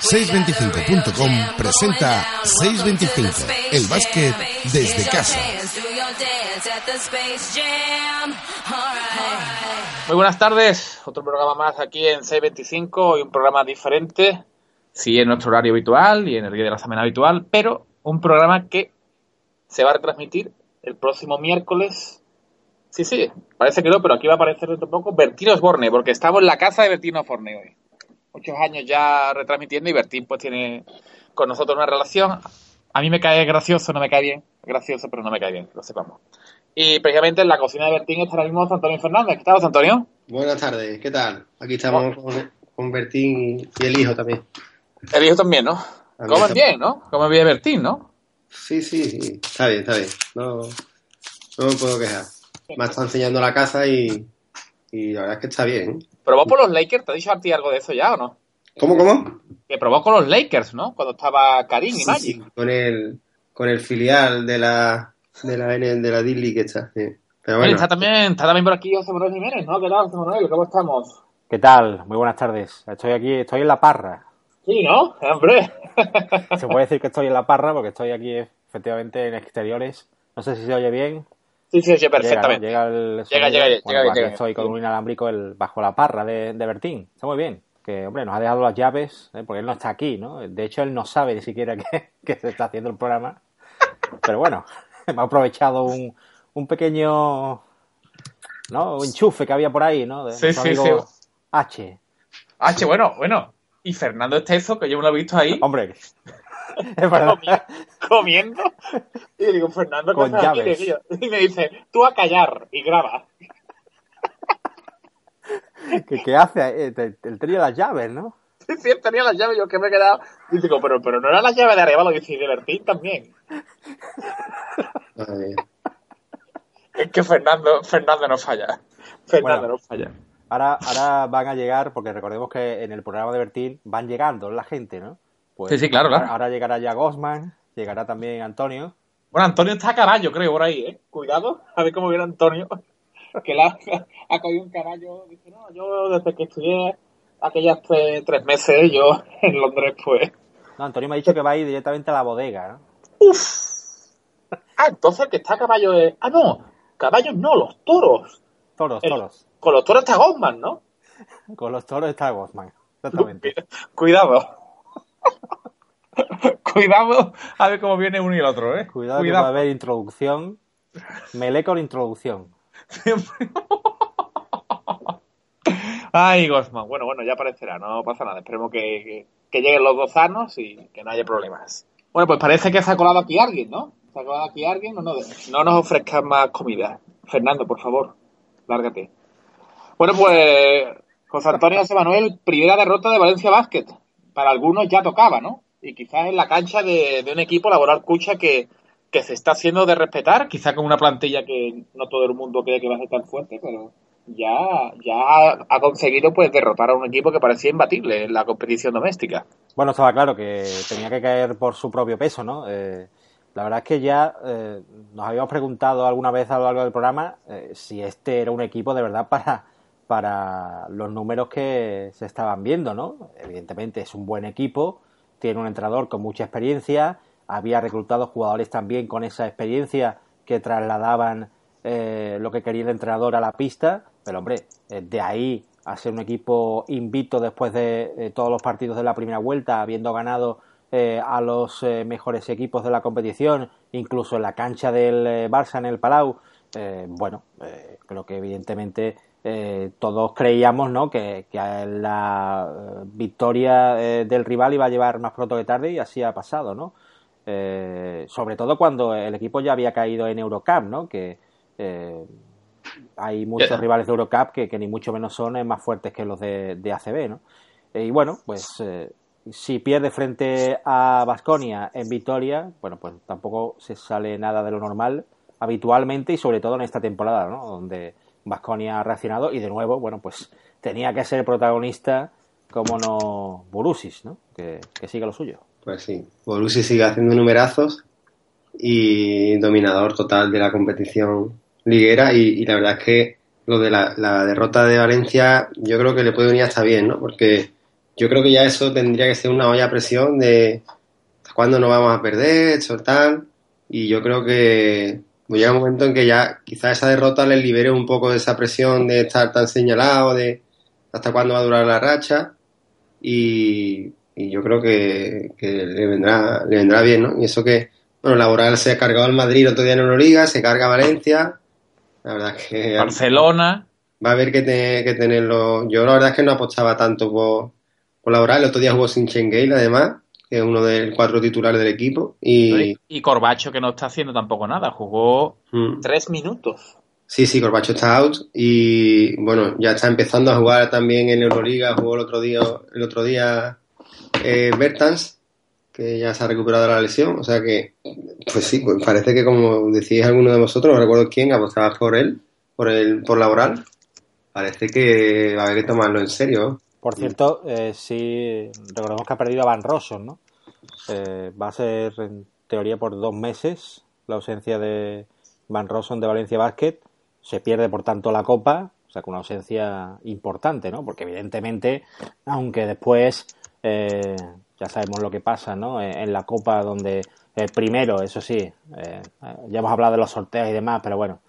625.com presenta 625, el básquet desde casa. Muy buenas tardes, otro programa más aquí en 625 y un programa diferente, sí en nuestro horario habitual y en el día de la semana habitual, pero un programa que se va a retransmitir el próximo miércoles. Sí, sí, parece que no, pero aquí va a aparecer de poco Bertín Osborne, porque estamos en la casa de Bertín Osborne hoy. Muchos años ya retransmitiendo y Bertín pues tiene con nosotros una relación. A mí me cae gracioso, no me cae bien. Gracioso, pero no me cae bien, lo sepamos. Y precisamente en la cocina de Bertín está ahora mismo Antonio Fernández. ¿Qué tal, Antonio? Buenas tardes, ¿qué tal? Aquí estamos con, con Bertín y el hijo también. El hijo también, ¿no? Comen está- bien, ¿no? Comen bien Bertín, ¿no? Sí, sí, sí, está bien, está bien. No, no me puedo quejar. Me está enseñando la casa y, y la verdad es que está bien. Probó por los Lakers, ¿te ha dicho a ti algo de eso ya o no? ¿Cómo, cómo? Que probó con los Lakers, ¿no? Cuando estaba Karim y Sí, Magic. sí, con el, con el filial de la, de la, N- de la D-League está. sí. Pero bueno, está también, está también por aquí José Manuel Jiménez, ¿no? ¿Qué tal, José Manuel? ¿Cómo estamos? ¿Qué tal? Muy buenas tardes. Estoy aquí, estoy en la parra. Sí, ¿no? Hombre. Se puede decir que estoy en la parra porque estoy aquí efectivamente en exteriores. No sé si se oye bien. Sí, sí, sí, perfectamente. Llega, ¿no? Llega el Llega, sonido. llega, llega, llega. Estoy con un inalámbrico el- bajo la parra de, de Bertín. Está muy bien. Que, hombre, nos ha dejado las llaves, ¿eh? porque él no está aquí, ¿no? De hecho, él no sabe ni siquiera que, que se está haciendo el programa. Pero bueno, me ha aprovechado un, un pequeño, ¿no? Un enchufe que había por ahí, ¿no? De Sí, sí, amigo sí. H. Che, bueno, bueno. Y Fernando Estezo, que yo me lo he visto ahí, Hombre, es verdad. Comi- comiendo. Y le digo, Fernando, ¿qué Con llaves. Y me dice, tú a callar y graba. ¿Qué, qué hace? Eh, Él tenía las llaves, ¿no? Sí, sí, él tenía las llaves, yo que me he quedado. Y digo, pero, pero no era la llave de arriba, lo dice, y de Bertín también. Es que Fernando, Fernando no falla. Fernando Bueno. no falla. Ahora, ahora van a llegar, porque recordemos que en el programa de Bertín van llegando la gente, ¿no? Pues Sí, sí, claro, claro. Ahora llegará ya Gosman, llegará también Antonio. Bueno, Antonio está a caballo, creo, por ahí, ¿eh? Cuidado, a ver cómo viene Antonio. Que la, ha cogido un caballo. Dice, no, yo desde que estudié aquellas tres, tres meses, yo en Londres, pues. No, Antonio me ha dicho que va a ir directamente a la bodega, ¿no? ¡Uf! Ah, entonces el que está a caballo es. Ah, no, caballos no, los toros. Toros, El- toros. Con los toros está Goldman, ¿no? Con los toros está Gosman, exactamente. Cuidado. Cuidado a ver cómo viene uno y el otro, ¿eh? Cuidado, que va a haber introducción. Melé con introducción. Ay, Gosman. Bueno, bueno, ya aparecerá, no pasa nada. Esperemos que, que, que lleguen los dos sanos y que no haya problemas. Bueno, pues parece que se ha colado aquí alguien, ¿no? Se ha colado aquí alguien. No, no, no nos ofrezcan más comida. Fernando, por favor, lárgate. Bueno, pues José Antonio José Manuel, primera derrota de Valencia Basket. Para algunos ya tocaba, ¿no? Y quizás en la cancha de, de un equipo laboral cucha que, que se está haciendo de respetar, quizás con una plantilla que no todo el mundo cree que va a ser tan fuerte, pero ya, ya ha, ha conseguido pues derrotar a un equipo que parecía imbatible en la competición doméstica. Bueno, estaba claro que tenía que caer por su propio peso, ¿no? Eh, la verdad es que ya eh, nos habíamos preguntado alguna vez a lo largo del programa eh, si este era un equipo de verdad para, para los números que se estaban viendo, ¿no? Evidentemente es un buen equipo, tiene un entrenador con mucha experiencia, había reclutado jugadores también con esa experiencia que trasladaban eh, lo que quería el entrenador a la pista, pero hombre, eh, de ahí a ser un equipo invicto después de eh, todos los partidos de la primera vuelta, habiendo ganado eh, a los mejores equipos de la competición, incluso en la cancha del Barça en el Palau, bueno, creo que evidentemente eh, todos creíamos ¿no? que, que la eh, victoria eh, del rival iba a llevar más pronto que tarde y así ha pasado, ¿no? Eh, sobre todo cuando el equipo ya había caído en Eurocup, ¿no? Que eh, hay muchos rivales de Eurocup que, que ni mucho menos son eh, más fuertes que los de, de ACB, ¿no? Y bueno, pues eh, si pierde frente a Basconia en Vitoria, bueno, pues tampoco se sale nada de lo normal habitualmente y sobre todo en esta temporada, ¿no? Donde Basconia ha reaccionado y de nuevo, bueno, pues tenía que ser protagonista, como no, Burusis, ¿no? Que, que siga lo suyo. Pues sí, Borussia sigue haciendo numerazos y dominador total de la competición liguera y, la verdad es que lo de la, derrota de Valencia, yo creo que le puede venir hasta bien, ¿no? Porque yo creo que ya eso tendría que ser una olla a presión de hasta cuándo no vamos a perder, eso tal. Y yo creo que llega un momento en que ya quizás esa derrota les libere un poco de esa presión de estar tan señalado, de hasta cuándo va a durar la racha. Y, yo creo que, le vendrá le vendrá bien, ¿no? Y eso que, bueno, Laboral se ha cargado al Madrid otro día en Euroliga, se carga Valencia. La verdad que... Barcelona. Va a haber que, que tenerlo... Yo la verdad es que no apostaba tanto por, por Laboral. El otro día jugó sin Chengale, además que es uno de los cuatro titulares del equipo. Y, y Corbacho, que no está haciendo tampoco nada, jugó mm. tres minutos. Sí, sí, Corbacho está out y bueno, ya está empezando a jugar también en Euroliga, jugó el otro día, el otro día eh, Bertans, que ya se ha recuperado de la lesión, o sea que, pues sí, pues parece que como decís alguno de vosotros, no recuerdo quién, apostaba por él, por el, por laboral, parece que va a haber que tomarlo en serio. Por cierto, eh, sí, recordemos que ha perdido a Van Rossum, ¿no? Eh, va a ser en teoría por dos meses la ausencia de Van Rossum de Valencia Basket. Se pierde por tanto la Copa, o sea, con una ausencia importante, ¿no? Porque evidentemente, aunque después eh, ya sabemos lo que pasa, ¿no? En, la Copa donde primero, eso sí, eh, ya hemos hablado de los sorteos y demás, pero bueno,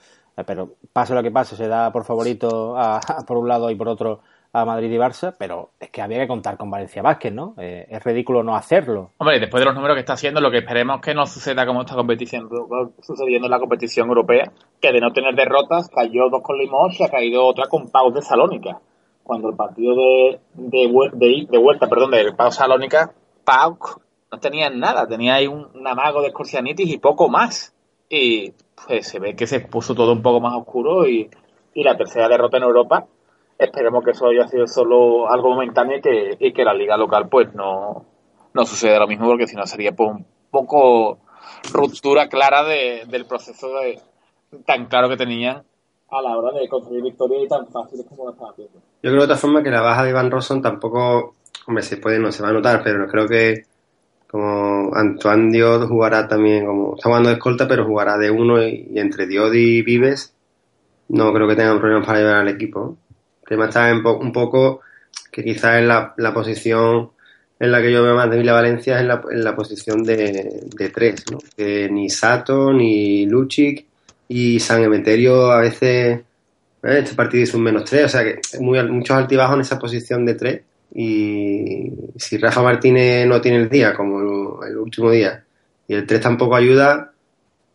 pero pase lo que pase, se da por favorito por un lado y por otro a Madrid y Barça, pero es que había que contar con Valencia Vázquez, ¿no? Eh, es ridículo no hacerlo. Hombre, después de los números que está haciendo, lo que esperemos que no suceda como está competición, sucediendo en la competición europea, que de no tener derrotas cayó dos con Limón y ha caído otra con Pau de Salónica. Cuando el partido de, de, vuelta, perdón, de Pau Salónica, Pau no tenía nada, tenía ahí un, amago de escorcianitis y poco más. Y pues se ve que se puso todo un poco más oscuro y, y la tercera derrota en Europa Esperemos que eso haya sido solo algo momentáneo y que, y que la liga local pues no, no suceda lo mismo porque si no sería pues un poco ruptura clara de, del proceso de, tan claro que tenían a la hora de conseguir victorias y tan fáciles como lo estaban haciendo. Yo creo de otra forma que la baja de Iván Rosson tampoco, hombre, se puede, no se va a notar, pero creo que como Antoine Diod jugará también, como está jugando de escolta, pero jugará de uno y, entre Diod y Vives, no creo que tengan problemas para llevar al equipo. El tema está un poco que quizás en la, posición en la que yo veo más débil a Valencia es en la, en la posición de, tres, ¿no? Ni Sato, ni Luchik y San Emeterio a veces, ¿eh? este partido hizo un menos tres, o sea que muy, muchos altibajos en esa posición de tres y si Rafa Martínez no tiene el día como el, último día y el tres tampoco ayuda,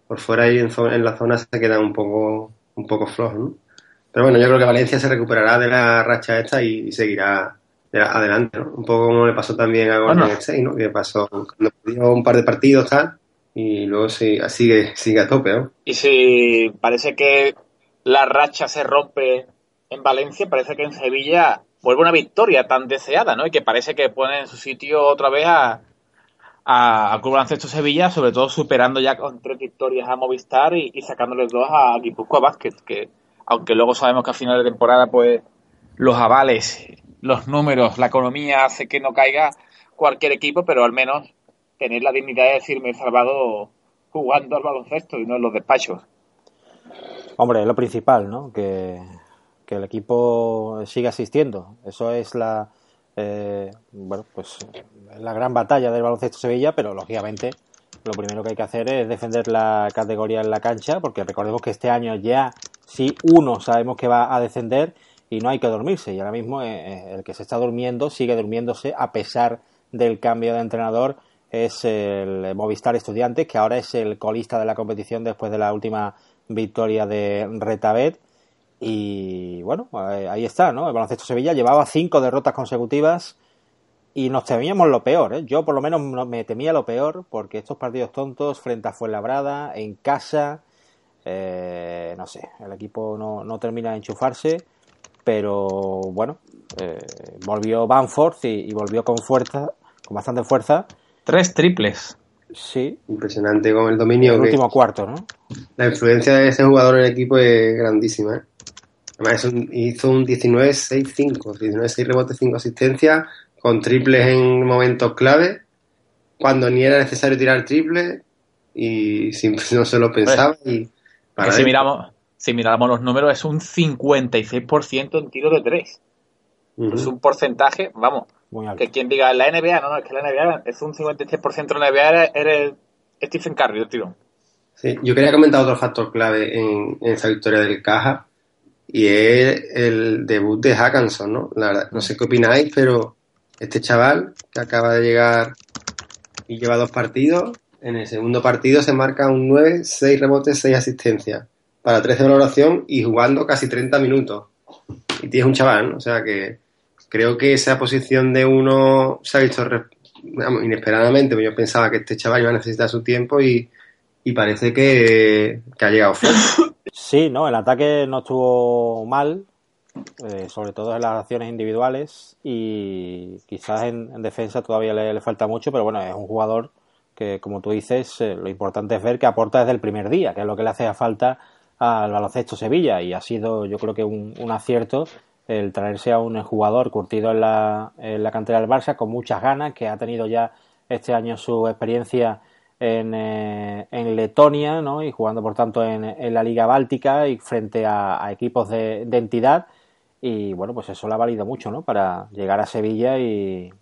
por fuera y en, en la zona se queda un poco, un poco flojo, ¿no? Pero bueno, yo creo que Valencia se recuperará de la racha esta y seguirá adelante, ¿no? Un poco como le pasó también a Golden State, ¿no? Que pasó cuando perdió un par de partidos, tal, y luego sigue, sigue a tope, ¿no? Y si parece que la racha se rompe en Valencia, parece que en Sevilla vuelve una victoria tan deseada, ¿no? Y que parece que pone en su sitio otra vez a, a, a Club Baloncesto Sevilla, sobre todo superando ya con tres victorias a Movistar y, y sacándoles dos a Guipúzcoa Basket, que aunque luego sabemos que a final de temporada, pues los avales, los números, la economía hace que no caiga cualquier equipo, pero al menos tener la dignidad de decirme salvado jugando al baloncesto y no en los despachos. Hombre, es lo principal, ¿no? Que, el equipo siga asistiendo. Eso es la, eh, bueno, pues la gran batalla del baloncesto Sevilla, pero lógicamente lo primero que hay que hacer es defender la categoría en la cancha, porque recordemos que este año ya si uno sabemos que va a descender y no hay que dormirse. Y ahora mismo eh, eh, el que se está durmiendo sigue durmiéndose a pesar del cambio de entrenador. Es el Movistar Estudiantes, que ahora es el colista de la competición después de la última victoria de Retabet. Y bueno, eh, ahí está, ¿no? El baloncesto Sevilla llevaba cinco derrotas consecutivas y nos temíamos lo peor, ¿eh? Yo por lo menos me temía lo peor porque estos partidos tontos frente a Fuenlabrada, en casa, eh, no sé, el equipo no, no, termina de enchufarse, pero bueno, eh, volvió Banford y, volvió con fuerza, con bastante fuerza. Tres triples. Sí. Impresionante con el dominio. El último cuarto, ¿no? La influencia de ese jugador en el equipo es grandísima. ¿eh? Además, hizo un 19-6-5, 19-6 rebotes, 5 asistencias, con triples en momentos clave, cuando ni era necesario tirar triple y no se lo pensaba. y si miramos, si miramos los números, es un 56% en tiro de tres. Es un porcentaje, vamos, que quien diga la NBA, no, no, es que la NBA es un 56% de la NBA, eres, Stephen Curry, el tirón. Sí, yo quería comentar otro factor clave en, esa victoria del Caja y es el debut de Hackanson, ¿no? no sé qué opináis, pero este chaval que acaba de llegar y lleva dos partidos, en el segundo partido se marca un 9, 6 rebotes, 6 asistencias para 13 de valoración y jugando casi 30 minutos. Y tienes un chaval, ¿no? O sea que creo que esa posición de uno se ha visto inesperadamente. Yo pensaba que este chaval iba a necesitar su tiempo y, y parece que, ha llegado fuerte. Sí, no, el ataque no estuvo mal, eh, sobre todo en las acciones individuales y quizás en, defensa todavía le, falta mucho, pero bueno, es un jugador que, como tú dices, eh, lo importante es ver que aporta desde el primer día, que es lo que le hace falta al baloncesto Sevilla y ha sido yo creo que un, acierto el traerse a un jugador curtido en la, en la cantera del Barça con muchas ganas, que ha tenido ya este año su experiencia en, eh, en Letonia ¿no? y jugando por tanto en, en la Liga Báltica y frente a, equipos de, entidad y bueno pues eso le ha valido mucho ¿no? para llegar a Sevilla y,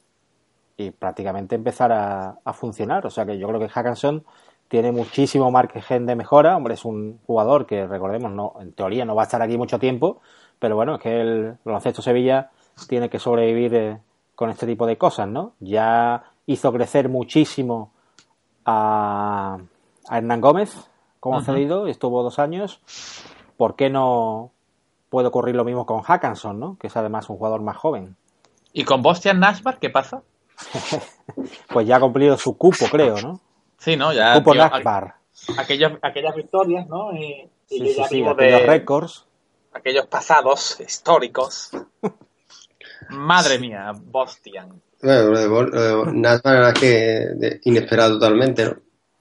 y prácticamente empezar a, a, funcionar o sea que yo creo que Hackanson tiene muchísimo margen de mejora hombre es un jugador que recordemos no en teoría no va a estar aquí mucho tiempo pero bueno es que el baloncesto Sevilla tiene que sobrevivir eh, con este tipo de cosas no ya hizo crecer muchísimo a, Hernán Gómez como cedido, estuvo dos años. ¿Por qué no puede ocurrir lo mismo con Hackanson, ¿no? que es además un jugador más joven? ¿Y con Bostian Nashbar qué pasa? pues ya ha cumplido su cupo, creo, ¿no? Sí, ¿no? Ya, cupo Nashbar. Aquellos, aquellas victorias, ¿no? Y, aquellos récords. Aquellos pasados históricos. Madre mía, Bostian. Bueno, lo de, verdad es que inesperado totalmente, ¿no?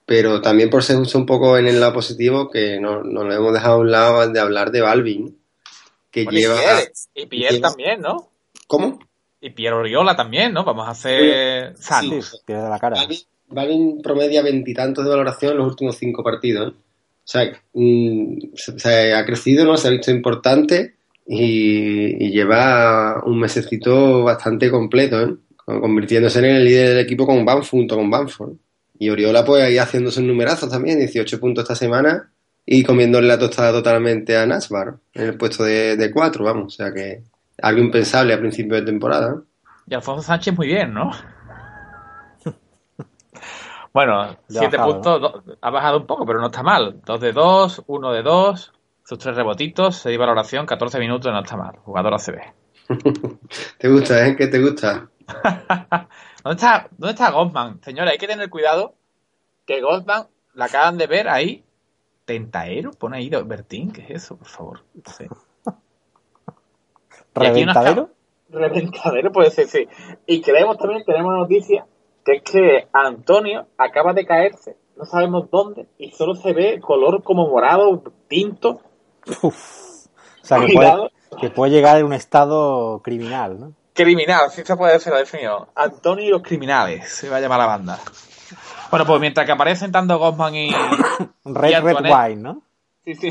Pero también por ser un poco en el lado positivo, que no, no lo hemos dejado a un lado de hablar de Balvin, que lleva... Y Pierre, también, ¿no? ¿Cómo? Y Pierre Oriola también, ¿no? Vamos a hacer Sí, de la cara. Balvin, promedia veintitantos de valoración en los últimos cinco partidos. O sea, mm, se, ha crecido, ¿no? Se ha visto importante y, y lleva un mesecito bastante completo, ¿eh? convirtiéndose en el líder del equipo con Banford, junto con Banford. Y Oriola pues ahí haciendo sus numerazos también, 18 puntos esta semana y comiéndole la tostada totalmente a Nasbar en el puesto de 4, vamos, o sea que algo impensable a principio de temporada. Y Alfonso Sánchez muy bien, ¿no? bueno, 7 puntos, ha bajado un poco, pero no está mal. 2 de 2, 1 de 2, sus tres rebotitos, 6 valoración, 14 minutos, no está mal. Jugador ACB. ¿Te gusta, eh? ¿Qué te gusta? ¿Dónde está, ¿Dónde está Goldman? Señora, hay que tener cuidado que Goldman la acaban de ver ahí. ¿Tentaero? Pone ahí Bertín, ¿qué es eso, por favor? ¿Reventadero? Reventadero puede ser, sí. Y creemos también, tenemos noticia, que es que Antonio acaba de caerse, no sabemos dónde, y solo se ve color como morado, tinto. O sea, que puede, que puede llegar en un estado criminal, ¿no? Criminal, si se puede ser la definición. Antonio y los criminales, se va a llamar la banda. Bueno, pues mientras que aparecen tanto Gosman y. Red Red Wine, ¿no? Sí, sí.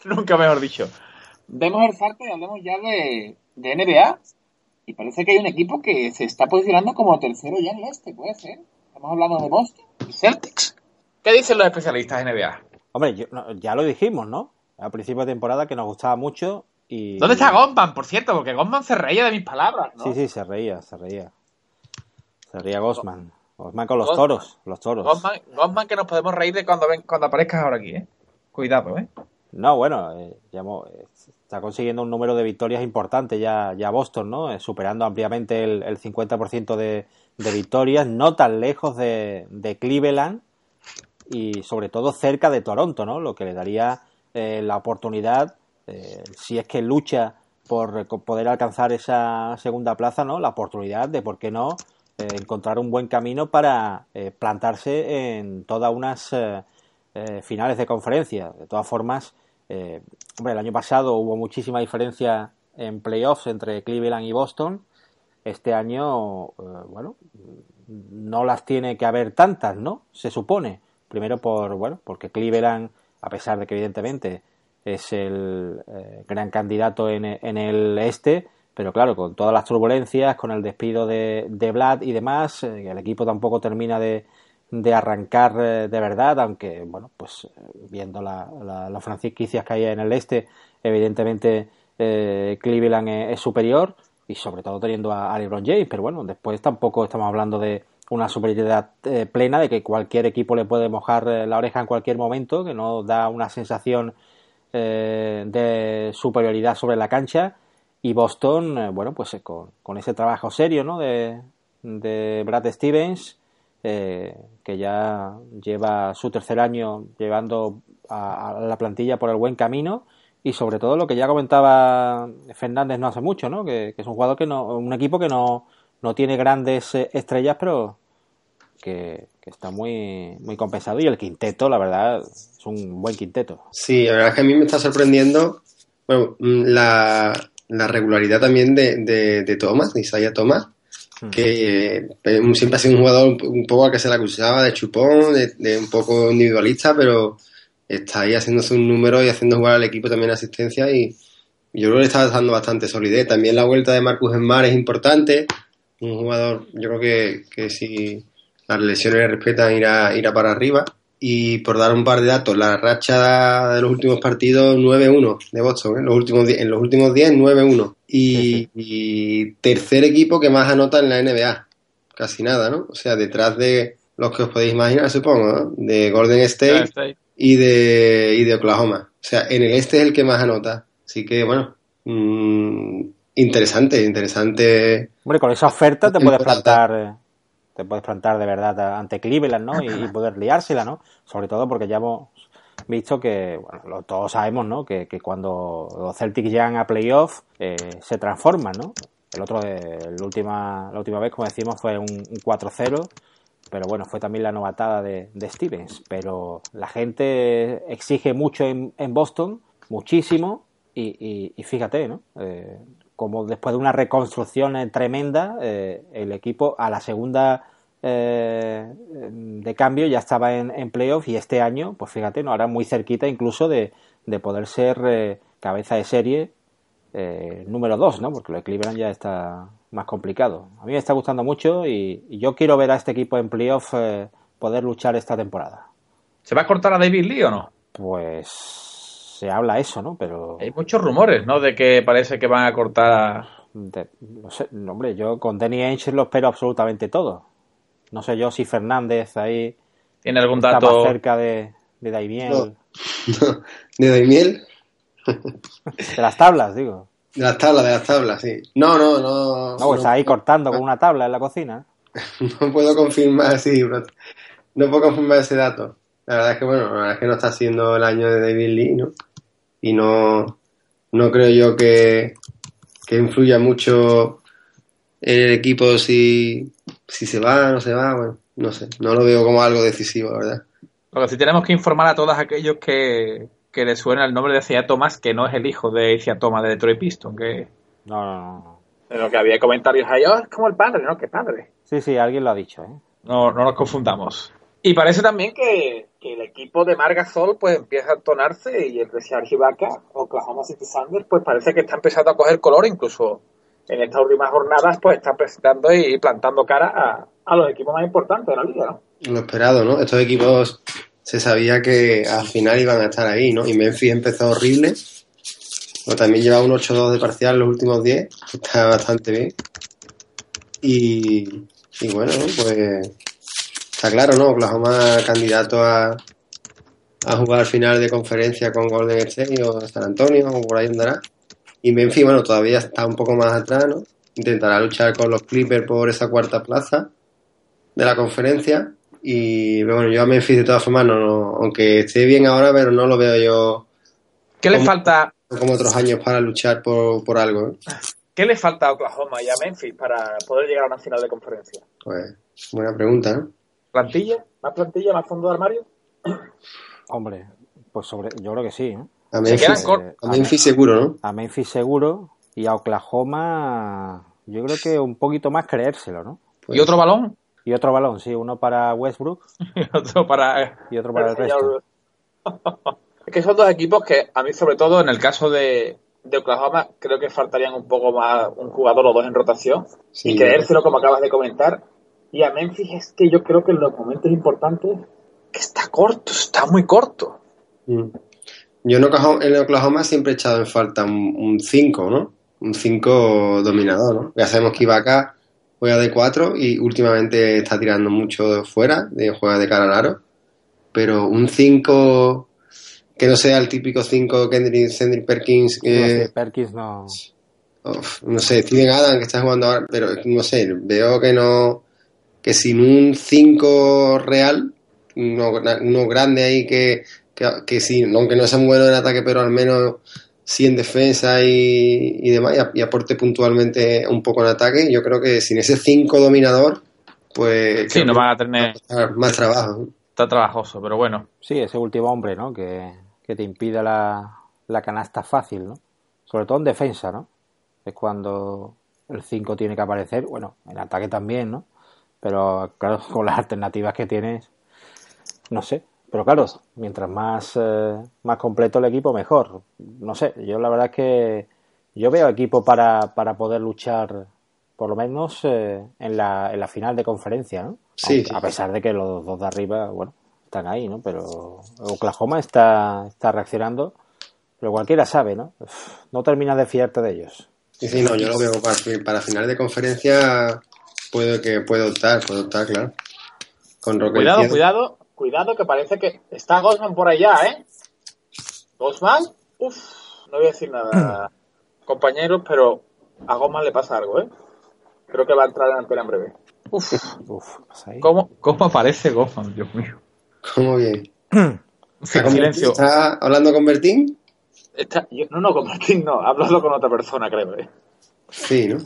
Nunca mejor dicho. Vemos el salto y hablemos ya de, de NBA. Y parece que hay un equipo que se está posicionando como tercero ya en el este, puede ser. Estamos hablando de Boston y Celtics. ¿Qué dicen los especialistas de NBA? Hombre, ya lo dijimos, ¿no? A principio de temporada que nos gustaba mucho ¿Dónde está Gosman, por cierto? Porque Gosman se reía de mis palabras, ¿no? Sí, sí, se reía, se reía. Se reía Gosman. Gosman con los toros, los toros. Gosman, que nos podemos reír de cuando, ven, cuando aparezcas ahora aquí, ¿eh? Cuidado, ¿eh? No, bueno, eh, eh, está consiguiendo un número de victorias importante ya, ya Boston, ¿no? Eh, superando ampliamente el, el 50% de, de, victorias, no tan lejos de, de, Cleveland y sobre todo cerca de Toronto, ¿no? Lo que le daría la oportunidad eh, si es que lucha por poder alcanzar esa segunda plaza, ¿no? La oportunidad de, ¿por qué no?, eh, encontrar un buen camino para eh, plantarse en todas unas finales de conferencia. De todas formas, hombre, el año pasado hubo muchísima diferencia en playoffs entre Cleveland y Boston. Este año, bueno, no las tiene que haber tantas, ¿no? Se supone, Primero por, bueno, porque Cleveland, a pesar de que evidentemente es el eh, gran candidato en, en, el este, pero claro, con todas las turbulencias, con el despido de, de Vlad y demás, eh, el equipo tampoco termina de, de arrancar eh, de verdad, aunque, bueno, pues viendo la, la, las franquicias que hay en el este, evidentemente Cleveland es, superior y sobre todo teniendo a, LeBron James, pero bueno, después tampoco estamos hablando de una superioridad eh, plena de que cualquier equipo le puede mojar eh, la oreja en cualquier momento, que no da una sensación eh, de superioridad sobre la cancha. Y Boston, eh, bueno, pues con, con, ese trabajo serio ¿no? de, de Brad Stevens, que ya lleva su tercer año llevando a, la plantilla por el buen camino. Y sobre todo lo que ya comentaba Fernández no hace mucho, ¿no? Que, es un jugador que no, un equipo que no, no tiene grandes eh, estrellas, pero que, está muy, muy compensado. Y el quinteto, la verdad, es un buen quinteto. Sí, la verdad es que a mí me está sorprendiendo bueno, mm, la, la regularidad también de, de, de Thomas, de Isaiah Thomas. Que eh, siempre ha sido un jugador un poco al que se le acusaba de chupón, de, un poco individualista, pero está ahí haciéndose un número y haciendo jugar al equipo también asistencia y yo creo que le está dando bastante solidez. También la vuelta de Marcus Enmar es importante, un jugador, yo creo que, que si las lesiones le respetan irá, irá para arriba. Y por dar un par de datos, la racha de los últimos partidos 9-1 de Boston, ¿eh? los últimos, en los últimos 10 9-1. Y, tercer equipo que más anota en la NBA, casi nada, ¿no? O sea, detrás de los que os podéis imaginar, supongo, ¿no? de Golden State, State. Y, de, y de Oklahoma. O sea, en el este es el que más anota. Así que, bueno, mmm, interesante, interesante. Hombre, con esa oferta te puedes plantar, te puedes plantar de verdad ante Cleveland, ¿no? Y, y, poder liársela, ¿no? Sobre todo porque ya hemos visto que, bueno, lo, todos sabemos, ¿no? Que, que, cuando los Celtics llegan a playoff eh, se transforman, ¿no? El otro, eh, la última, la última vez, como decimos, fue un, un 4-0 pero bueno, fue también la novatada de, de, Stevens. Pero la gente exige mucho en, en Boston, muchísimo, y, y, y fíjate, ¿no? Eh, como después de una reconstrucción tremenda, eh, el equipo a la segunda eh, de cambio ya estaba en, en playoff y este año, pues fíjate, no ahora muy cerquita incluso de, de poder ser eh, cabeza de serie eh, número dos, ¿no? Porque lo de Cleveland ya está más complicado. A mí me está gustando mucho y, y yo quiero ver a este equipo en playoff eh, poder luchar esta temporada. ¿Se va a cortar a David Lee o no? Pues se habla eso, ¿no? Pero hay muchos rumores, ¿no? De que parece que van a cortar a... de, no sé, hombre, yo con Danny Ainge lo espero absolutamente todo. No sé yo si Fernández ahí tiene algún dato más cerca de, de Daimiel. No. no. ¿De Daimiel? de las tablas, digo. De las tablas, de las tablas, sí. No, no, no. No, pues no, ahí no, cortando con una tabla en la cocina. No puedo confirmar, sí, no puedo confirmar ese dato. La verdad es que, bueno, la verdad es que no está siendo el año de David Lee, ¿no? Y no, no creo yo que, que influya mucho en el equipo si, si se va o no se va, bueno, no sé, no lo veo como algo decisivo, la verdad. Porque si tenemos que informar a todos aquellos que, que le suena el nombre de Cia Thomas, que no es el hijo de Cia Thomas de Detroit Piston, que... No, no, no. En lo que había comentarios ahí, oh, es como el padre, ¿no? ¿Qué padre? Sí, sí, alguien lo ha dicho, ¿eh? No, no nos confundamos. Y parece también que, el equipo de Margasol pues empieza a entonarse y el de Ibaka, Oklahoma City Thunder, pues parece que está empezando a coger color, incluso en estas últimas jornadas pues está presentando y plantando cara a, a los equipos más importantes de la liga, ¿no? Lo esperado, ¿no? Estos equipos se sabía que al final iban a estar ahí, ¿no? Y Memphis empezó horrible, pero también lleva un 8-2 de parcial los últimos 10, está bastante bien. Y, y bueno, pues está claro, ¿no? Oklahoma candidato a, a jugar al final de conferencia con Golden State o San Antonio o por ahí andará. Y Memphis, bueno, todavía está un poco más atrás, ¿no? Intentará luchar con los Clippers por esa cuarta plaza de la conferencia. Y bueno, yo a Memphis de todas formas, no, no, aunque esté bien ahora, pero no lo veo yo. ¿Qué como, le falta? Como otros años para luchar por, por algo. ¿eh? ¿Qué le falta a Oklahoma y a Memphis para poder llegar a una final de conferencia? Pues, buena pregunta, ¿no? ¿Plantilla? ¿Más plantilla? ¿Más fondo de armario? Hombre, pues sobre, yo creo que sí. ¿eh? A Memphis, eh, a Memphis seguro, ¿no? A Memphis seguro y a Oklahoma yo creo que un poquito más creérselo, ¿no? Pues, ¿Y otro balón? Y otro balón, sí, uno para Westbrook y otro para, y otro para el resto. es que son dos equipos que a mí, sobre todo en el caso de, de Oklahoma, creo que faltarían un poco más un jugador o dos en rotación Sí. y creérselo como acabas de comentar. Y a Memphis es que yo creo que en los momentos importantes que está corto, está muy corto. Mm. Yo en Oklahoma, en Oklahoma siempre he echado en falta un 5, ¿no? Un 5 dominador, ¿no? Ya sabemos que Ibaka juega de 4 y últimamente está tirando mucho fuera, de juega de cara al aro. Pero un 5 que no sea el típico 5 Kendrick, Kendrick Perkins, eh, Sí, Perkins no. Uf, no sé, Steven Adams que está jugando ahora, pero no sé, veo que no, que sin un 5 real, uno, uno grande ahí que, que, que sí, aunque no sea muy bueno en ataque, pero al menos sí en defensa y, y demás, y, aporte puntualmente un poco en ataque, yo creo que sin ese 5 dominador, pues Sí, no que van a tener. va a costar más trabajo. Está trabajoso, pero bueno. Sí, ese último hombre, ¿no? Que, que te impida la, la canasta fácil, ¿no? Sobre todo en defensa, ¿no? Es cuando el 5 tiene que aparecer. Bueno, en ataque también, ¿no? Pero claro, con las alternativas que tienes, no sé. Pero claro, mientras más, eh, más completo el equipo, mejor. No sé, yo la verdad es que yo veo equipo para, para poder luchar, por lo menos, eh, en, la, en la final de conferencia, ¿no? Sí, Aunque- sí. A pesar de que los dos de arriba, bueno, están ahí, ¿no? Pero Oklahoma está, está reaccionando, pero cualquiera sabe, ¿no? Uf, No terminas de fiarte de ellos. Sí, sí, no, yo lo veo para, para finales de conferencia, puedo que puedo optar, puedo optar, claro. Con Roque Cuidado, Izquierdo. cuidado, cuidado, que parece que está Gosman por allá, ¿eh? Gosman, uff, no voy a decir nada, compañeros, pero a Gosman le pasa algo, ¿eh? Creo que va a entrar en antena en breve. Uf, Uf, pasa ahí. ¿cómo, cómo aparece Gosman, Dios mío? ¿Cómo bien? Silencio. ¿Está hablando con Bertín? Está- yo- no, no, con Martín no, he hablado con otra persona, creo, ¿eh? Sí, ¿no?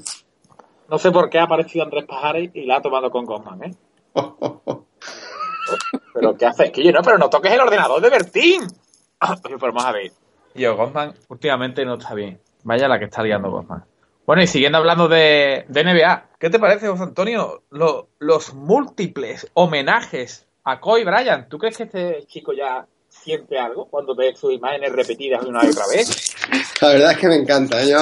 No sé por qué ha aparecido Andrés Pajares y la ha tomado con Gosman, ¿eh? Pero ¿qué haces? Que yo no, pero no toques el ordenador de Bertín. Pero vamos a ver. Yo, Gosman últimamente no está bien. Vaya la que está liando Gosman. Bueno, y siguiendo hablando de, de NBA, ¿qué te parece, José Antonio? Lo- los múltiples homenajes a Kobe Bryant. ¿Tú crees que este chico ya siente algo cuando ve sus imágenes repetidas una y otra vez? La verdad es que me encanta. ¿eh? Yo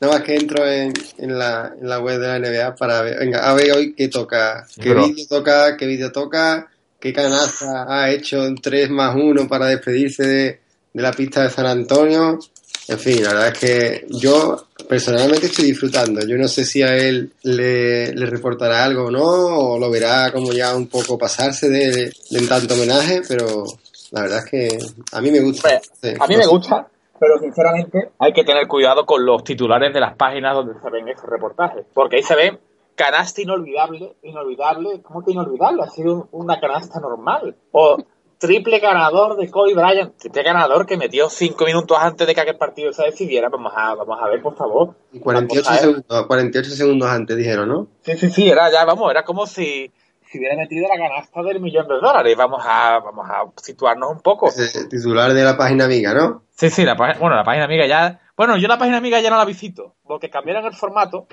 nada más que entro en, en la, en la web de la NBA para ver, venga, a ver hoy qué toca, qué Pero- vídeo toca, qué vídeo toca, qué canasta ha hecho en 3 más 1 para despedirse de, de la pista de San Antonio. En fin, la verdad es que yo personalmente estoy disfrutando. Yo no sé si a él le, le reportará algo o no, o lo verá como ya un poco pasarse de, de, de tanto homenaje, pero la verdad es que a mí me gusta. Sí, a mí no me sé. gusta, pero sinceramente hay que tener cuidado con los titulares de las páginas donde se ven estos reportajes. Porque ahí se ven canasta inolvidable, inolvidable, ¿cómo que inolvidable? Ha sido un- una canasta normal. O triple ganador de Kobe Bryant, triple ganador que metió cinco minutos antes de que aquel partido se decidiera. Vamos a, vamos a ver, por favor. Y 48 Vamos a ver. segundos, 48 segundos antes dijeron, ¿no? Sí, sí, sí, era ya, vamos, era como si, si hubiera metido la canasta del millón de dólares. Vamos a, vamos a situarnos un poco. Ese titular de la página amiga, ¿no? Sí, sí, la bueno, la página amiga ya. Bueno, yo la página amiga ya no la visito, porque cambiaron el formato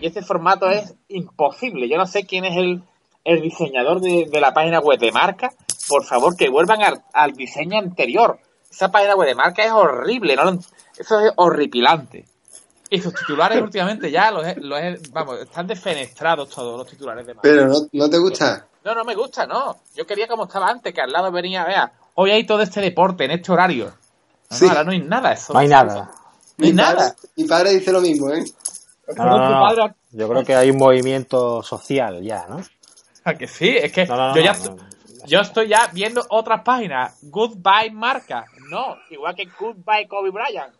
y ese formato es imposible. Yo no sé quién es el, el diseñador de, de la página web de marca. Por favor, que vuelvan al, al diseño anterior. Esa página web de marca es horrible, ¿no? Eso es horripilante. Y sus titulares últimamente ya los, he- los he- vamos, están defenestrados todos los titulares de marca. Pero no, no te gusta. No, no me gusta, no. Yo quería como estaba antes, que al lado venía, vea, hoy hay todo este deporte en este horario. No, Sí. no, ahora no hay nada. Eso, No hay nada. No hay Mi nada. padre- mi padre dice lo mismo, ¿eh? No, no, no, no. Yo creo que hay un movimiento social ya, ¿no? Ah, que sí, es que No, no, no, yo ya no, no. yo estoy ya viendo otras páginas. Goodbye marca. No, igual que Goodbye Kobe Bryant.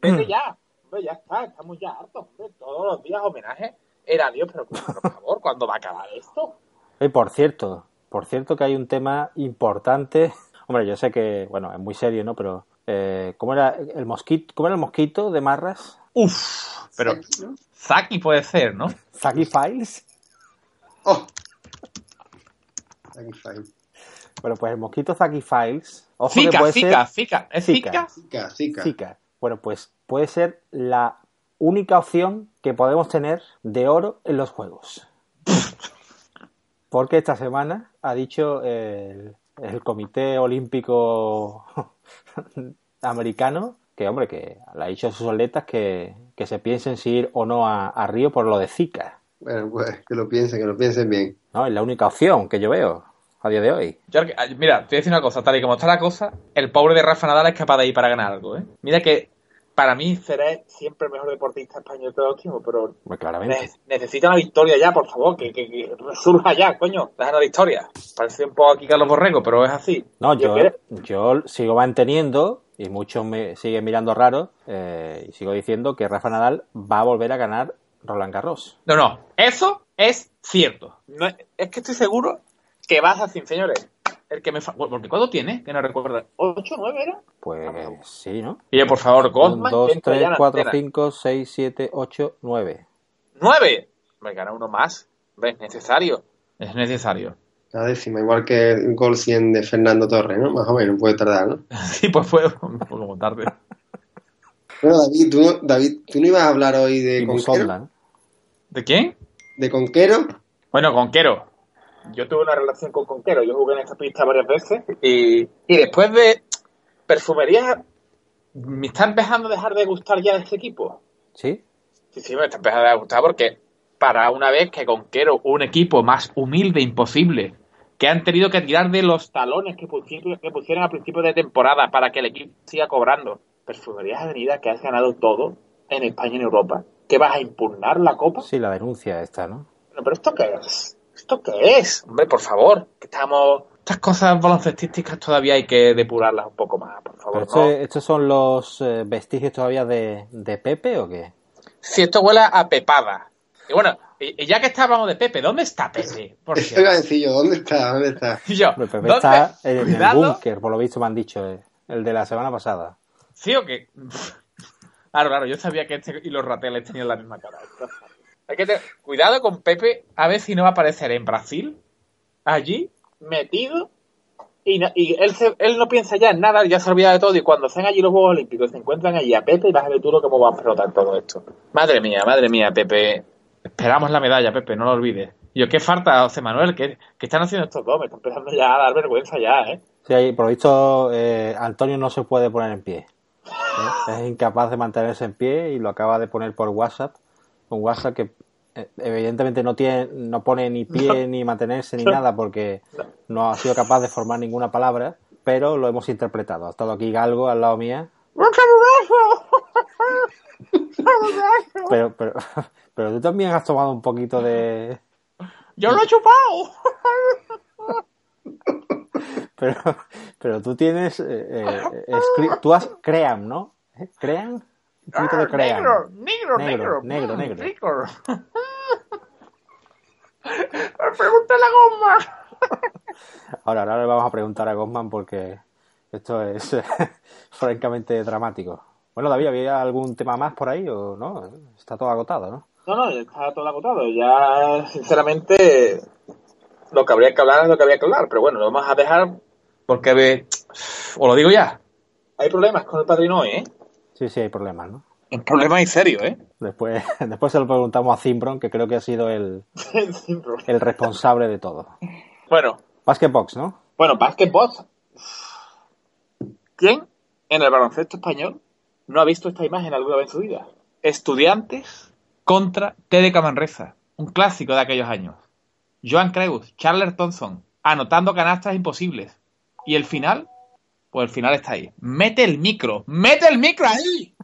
Vete ya. Hombre, ya está, estamos ya hartos. Hombre, todos los días homenaje. Era Dios, pero por favor, ¿cuándo va a acabar esto? Y por cierto, por cierto que hay un tema importante. Hombre, yo sé que, bueno, es muy serio, ¿no? Pero, eh, ¿cómo era el mosquito? ¿Cómo era el mosquito de Marras? Uf, pero Zaki puede ser, ¿no? Zaki Files. Oh. Aquí fine. Bueno, pues el mosquito Zaki Files. Ojo que Zika, puede Zika, ser Zika. ¿Es Zika. Zika? Zika, Zika. Bueno, pues puede ser la única opción que podemos tener de oro en los juegos. Porque esta semana ha dicho el, el Comité Olímpico Americano que, hombre, que le ha dicho a sus atletas que, que se piensen si ir o no a, a Río por lo de Zika. Bueno, pues que lo piensen, que lo piensen bien. No, es la única opción que yo veo a día de hoy. Yo, mira, te voy a decir una cosa, tal y como está la cosa, el pobre de Rafa Nadal es capaz de ir para ganar algo, ¿eh? Mira que para mí será siempre el mejor deportista español todo el tiempo, pero Pues claramente. necesita una victoria ya, por favor, que, que, que resurja ya, coño, déjanos la victoria. Parece un poco aquí Carlos Borrego, pero es así. No, yo, yo sigo manteniendo, y muchos me siguen mirando raro, eh, y sigo diciendo que Rafa Nadal va a volver a ganar Roland Garros. No, no, eso es cierto. No es que estoy seguro que vas así, señores. El que me fa- porque ¿cuánto tiene? Que no recuerdo. ¿8, 9 era? Pues sí, ¿no? Y por favor, 1, Goldman, 2, que entra 3, ya en 4, antena. 5, 6, 7, 8, 9. ¡Nueve! Me gana uno más. Es necesario. Es necesario. La décima, igual que el gol 100 de Fernando Torres, ¿no? Más o menos, puede tardar, ¿no? Sí, pues fue como tarde. Bueno, David, tú, no- David, ¿tú no ibas a hablar hoy de Conquero? ¿De quién? ¿De Conquero? Bueno, Conquero. Yo tuve una relación con Conquero. Yo jugué en esta pista varias veces. Y, y después de perfumería, me está empezando a dejar de gustar ya este equipo. ¿Sí? Sí, sí, me está empezando a gustar porque para una vez que Conquero, un equipo más humilde imposible, que han tenido que tirar de los talones que pusieron, que pusieron a principio de temporada para que el equipo siga cobrando. Perfumerías Avenida, que has ganado todo en España y en Europa. ¿Que vas a impugnar la copa? Sí, la denuncia esta, ¿no? Bueno, pero ¿esto qué es? ¿Esto qué es? Hombre, por favor, que estamos... Estas cosas baloncestísticas todavía hay que depurarlas un poco más, por favor. ¿Pero ¿no? esto- estos son los eh, vestigios todavía de, de Pepe o qué? Si esto huele a pepada. Y bueno, y, y ya que estábamos de Pepe, ¿dónde está Pepe? Por Eso cierto. iba a decir yo, ¿dónde está? ¿Dónde está? Yo, Pepe ¿dónde? está en el búnker, por lo visto me han dicho, eh, el de la semana pasada. ¿Sí o qué? Claro, claro, yo sabía que este y los rateles tenían la misma cara. Hay que tener cuidado con Pepe, a ver si no va a aparecer en Brasil, allí, metido, y, no- y él, se- él no piensa ya en nada, ya se olvida de todo, y cuando sean allí los Juegos Olímpicos, se encuentran allí a Pepe y vas a ver tú lo cómo va a explotar todo esto. Madre mía, madre mía, Pepe. Esperamos la medalla, Pepe, no lo olvides. Y yo, ¿qué falta, José Manuel? ¿Qué, qué están haciendo estos dos? Me está empezando ya a dar vergüenza ya, ¿eh? Sí, ahí, por lo visto, eh, Antonio no se puede poner en pie. ¿eh? Es incapaz de mantenerse en pie y lo acaba de poner por WhatsApp. Un WhatsApp que eh, evidentemente no tiene, no pone ni pie ni mantenerse ni nada porque no ha sido capaz de formar ninguna palabra, pero lo hemos interpretado. Ha estado aquí Galgo al lado mía, pero, pero, pero tú también has tomado un poquito de... ¡Yo lo he chupado! Pero, pero tú tienes... eh, eh, tú has Cream, ¿no? ¿Eh? Un poquito de Cream. Negro, negro, Negro, negro, negro, mm, negro. rico. Pregunta la goma. Ahora, ahora le vamos a preguntar a Gosman porque esto es francamente dramático. Bueno, David, ¿había algún tema más por ahí o no? Está todo agotado, ¿no? No, no, ya está todo agotado. Ya, sinceramente, lo que habría que hablar es lo que habría que hablar. Pero bueno, lo vamos a dejar porque, ve- os lo digo ya, hay problemas con el padrino hoy, ¿eh? Sí, sí, hay problemas, ¿no? Un problema y serio, ¿eh? Después, después se lo preguntamos a Zimbron, que creo que ha sido el, el responsable de todo. Bueno, Basketbox, ¿no? Bueno, Basketball. ¿Quién en el baloncesto español no ha visto esta imagen alguna vez en su vida? Estudiantes contra TDK Manresa. Un clásico de aquellos años. Joan Creus, Charles Thompson, anotando canastas imposibles. Y el final, pues el final está ahí. Mete el micro, mete el micro ahí.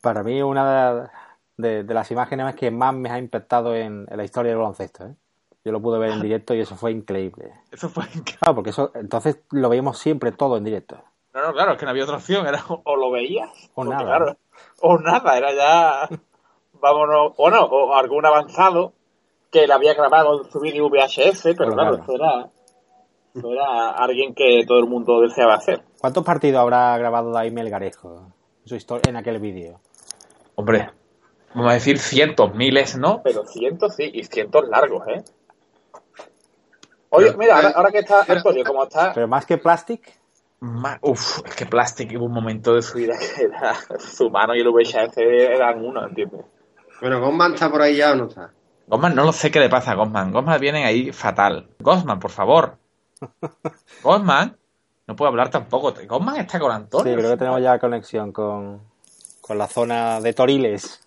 Para mí, una de, de- de las imágenes que más me ha impactado en, en la historia del baloncesto. ¿eh? Yo lo pude ver en directo y eso fue increíble. Eso fue. Claro, porque eso entonces lo veíamos siempre todo en directo. No, no, claro, es que no había otra opción. Era o lo veías O nada. claro, o nada. Era ya. Vámonos. O no, o algún avanzado que le había grabado en su vídeo VHS, pero Pero claro, claro. esto era. Era alguien que todo el mundo deseaba hacer. ¿Cuántos partidos habrá grabado David Melgarejo en, su historia, en aquel vídeo? Hombre, vamos a decir cientos, miles, ¿no? Pero cientos sí, y cientos largos, ¿eh? Oye, Pero- mira, ahora, ahora que está Antonio, como está. Pero más que Plastic, Ma- Uf, es que Plastic hubo un momento de su vida que era su mano y el VHS eran uno, ¿entiendes? Bueno, Gomman está por ahí ya o no está. Gosman, no lo sé qué le pasa a Gosman. Gosman viene ahí fatal. Gosman, por favor. Gosman, no puedo hablar tampoco. Gosman está con Antonio. Sí, creo que tenemos ya conexión con, con la zona de Toriles.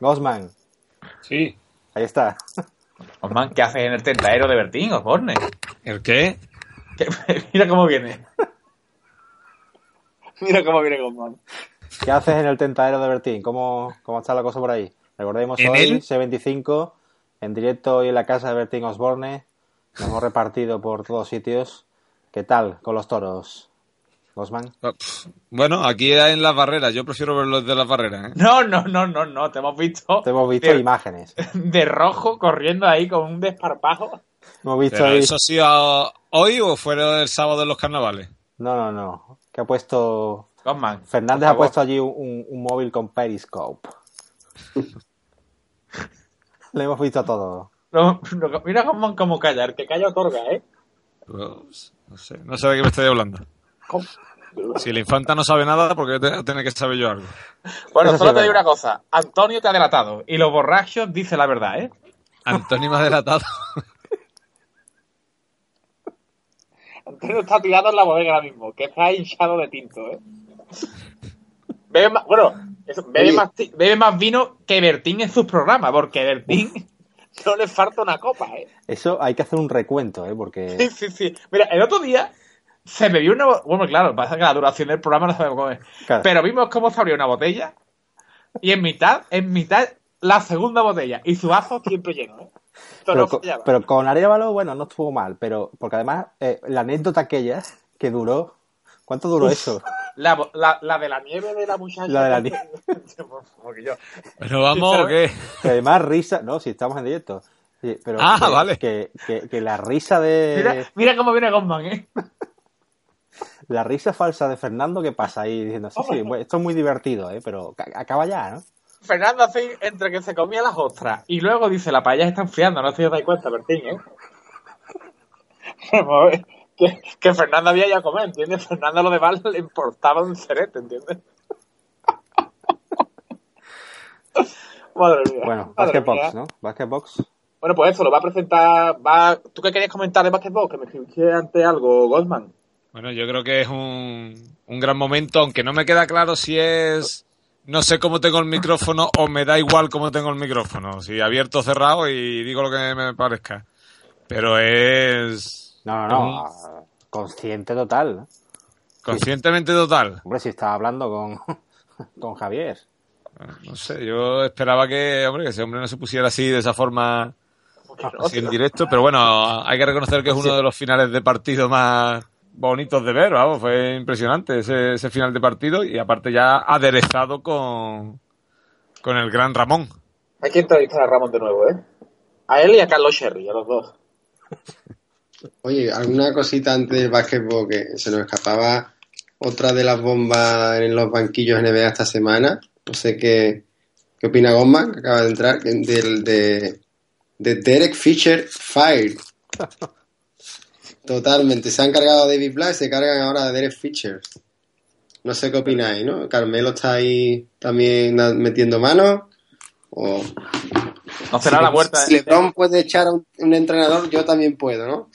Gosman, Sí. ahí está. Gosman, ¿qué haces en el tentadero de Bertín, Osborne? ¿El qué? Mira cómo viene. Mira cómo viene Gosman. ¿Qué haces en el tentadero de Bertín? ¿Cómo, cómo está la cosa por ahí? Recordemos ¿En hoy, él? C25, en directo hoy en la casa de Bertín Osborne. Nos hemos repartido por todos sitios. ¿Qué tal con los toros, Gosman? Ah, Bueno, aquí en las barreras. Yo prefiero ver los de las barreras. ¿eh? No, no, no, no, no. Te hemos visto. Te hemos visto de, imágenes. de rojo corriendo ahí con un desparpajo. Hemos visto Pero ahí... ¿Eso ha sido hoy o fuera el sábado de los carnavales? No, no, no. Que ha puesto... Gosman. Fernández ha puesto allí un, un- un móvil con Periscope. Le hemos visto todo. No, no, mira Gosman cómo callar, que calla otorga, ¿eh? Pues, no sé, no sé de qué me estoy hablando. ¿Cómo? Si la infanta no sabe nada, porque tiene que saber yo algo. Bueno, Eso solo te digo una cosa. Antonio te ha delatado. Y los borrachos dicen la verdad, ¿eh? Antonio me ha delatado. Antonio está tirado en la bodega ahora mismo, que está hinchado de tinto, ¿eh? Bebe más, bueno, eso, bebe, Oye. más, ti- bebe más vino que Bertín en sus programas, porque Bertín no le falta una copa, ¿eh? Eso hay que hacer un recuento, ¿eh? Sí, Porque... sí, sí. Mira, el otro día se bebió una... Bueno, claro, pasa que la duración del programa no sabemos cómo es. Claro. Pero vimos cómo se abrió una botella y en mitad, en mitad, la segunda botella. Y su vaso siempre lleno, ¿eh? Pero, no co- fallaba. pero con Arevalo, bueno, no estuvo mal, pero porque además eh, la anécdota aquella que duró, ¿cuánto duró eso? La, bo- la, la de la nieve de la muchacha. La de la nieve. Porque yo- ¿Pero vamos o qué? Que además risa, no, si estamos en directo. Sí, pero Ah, que, vale. Que, que- que la risa de Mira, mira cómo viene Gosman, ¿eh? la risa falsa de Fernando que pasa ahí diciendo, sí, sí, esto es muy divertido, ¿eh? pero ca- acaba ya, ¿no? Fernando así, entre que se comía las ostras y luego dice, la paella está enfriando, no te das cuenta, Bertín, ¿eh? Vamos a ver, que, que Fernando había ya a comer, ¿entiendes? Fernando lo demás le importaba un cerete, ¿entiendes? Madre mía. Bueno, Basketbox. ¿no? Basketbox. Bueno, pues eso, lo va a presentar, va... ¿Tú qué querías comentar de Basketbox? Que me escribiste ante algo, Goldman. Bueno, yo creo que es un, un gran momento, aunque no me queda claro si es no sé cómo tengo el micrófono o me da igual cómo tengo el micrófono, si abierto o cerrado y digo lo que me parezca. Pero es No, no, no. Consciente total. conscientemente total. Hombre, si estaba hablando con, con Javier. No sé, yo esperaba que, hombre, que ese hombre no se pusiera así de esa forma así en directo, pero bueno, hay que reconocer que es uno de los finales de partido más bonitos de ver, vamos, fue impresionante ese, ese final de partido y aparte ya aderezado con, con el gran Ramón. Hay que entrevistar a Ramón de nuevo, ¿eh? A él y a Carlos Sherry, a los dos. Oye, alguna cosita antes del básquetbol que se nos escapaba. Otra de las bombas en los banquillos NBA esta semana. No sé qué, qué opina Gomman, que acaba de entrar, del, de, de Derek Fisher Fire. Totalmente. Se han cargado a David Black se cargan ahora a Derek Fisher. No sé qué opináis, ¿no? Carmelo está ahí también metiendo manos. O No será si, la puerta. si LeBron puede echar a un, un entrenador, yo también puedo, ¿no?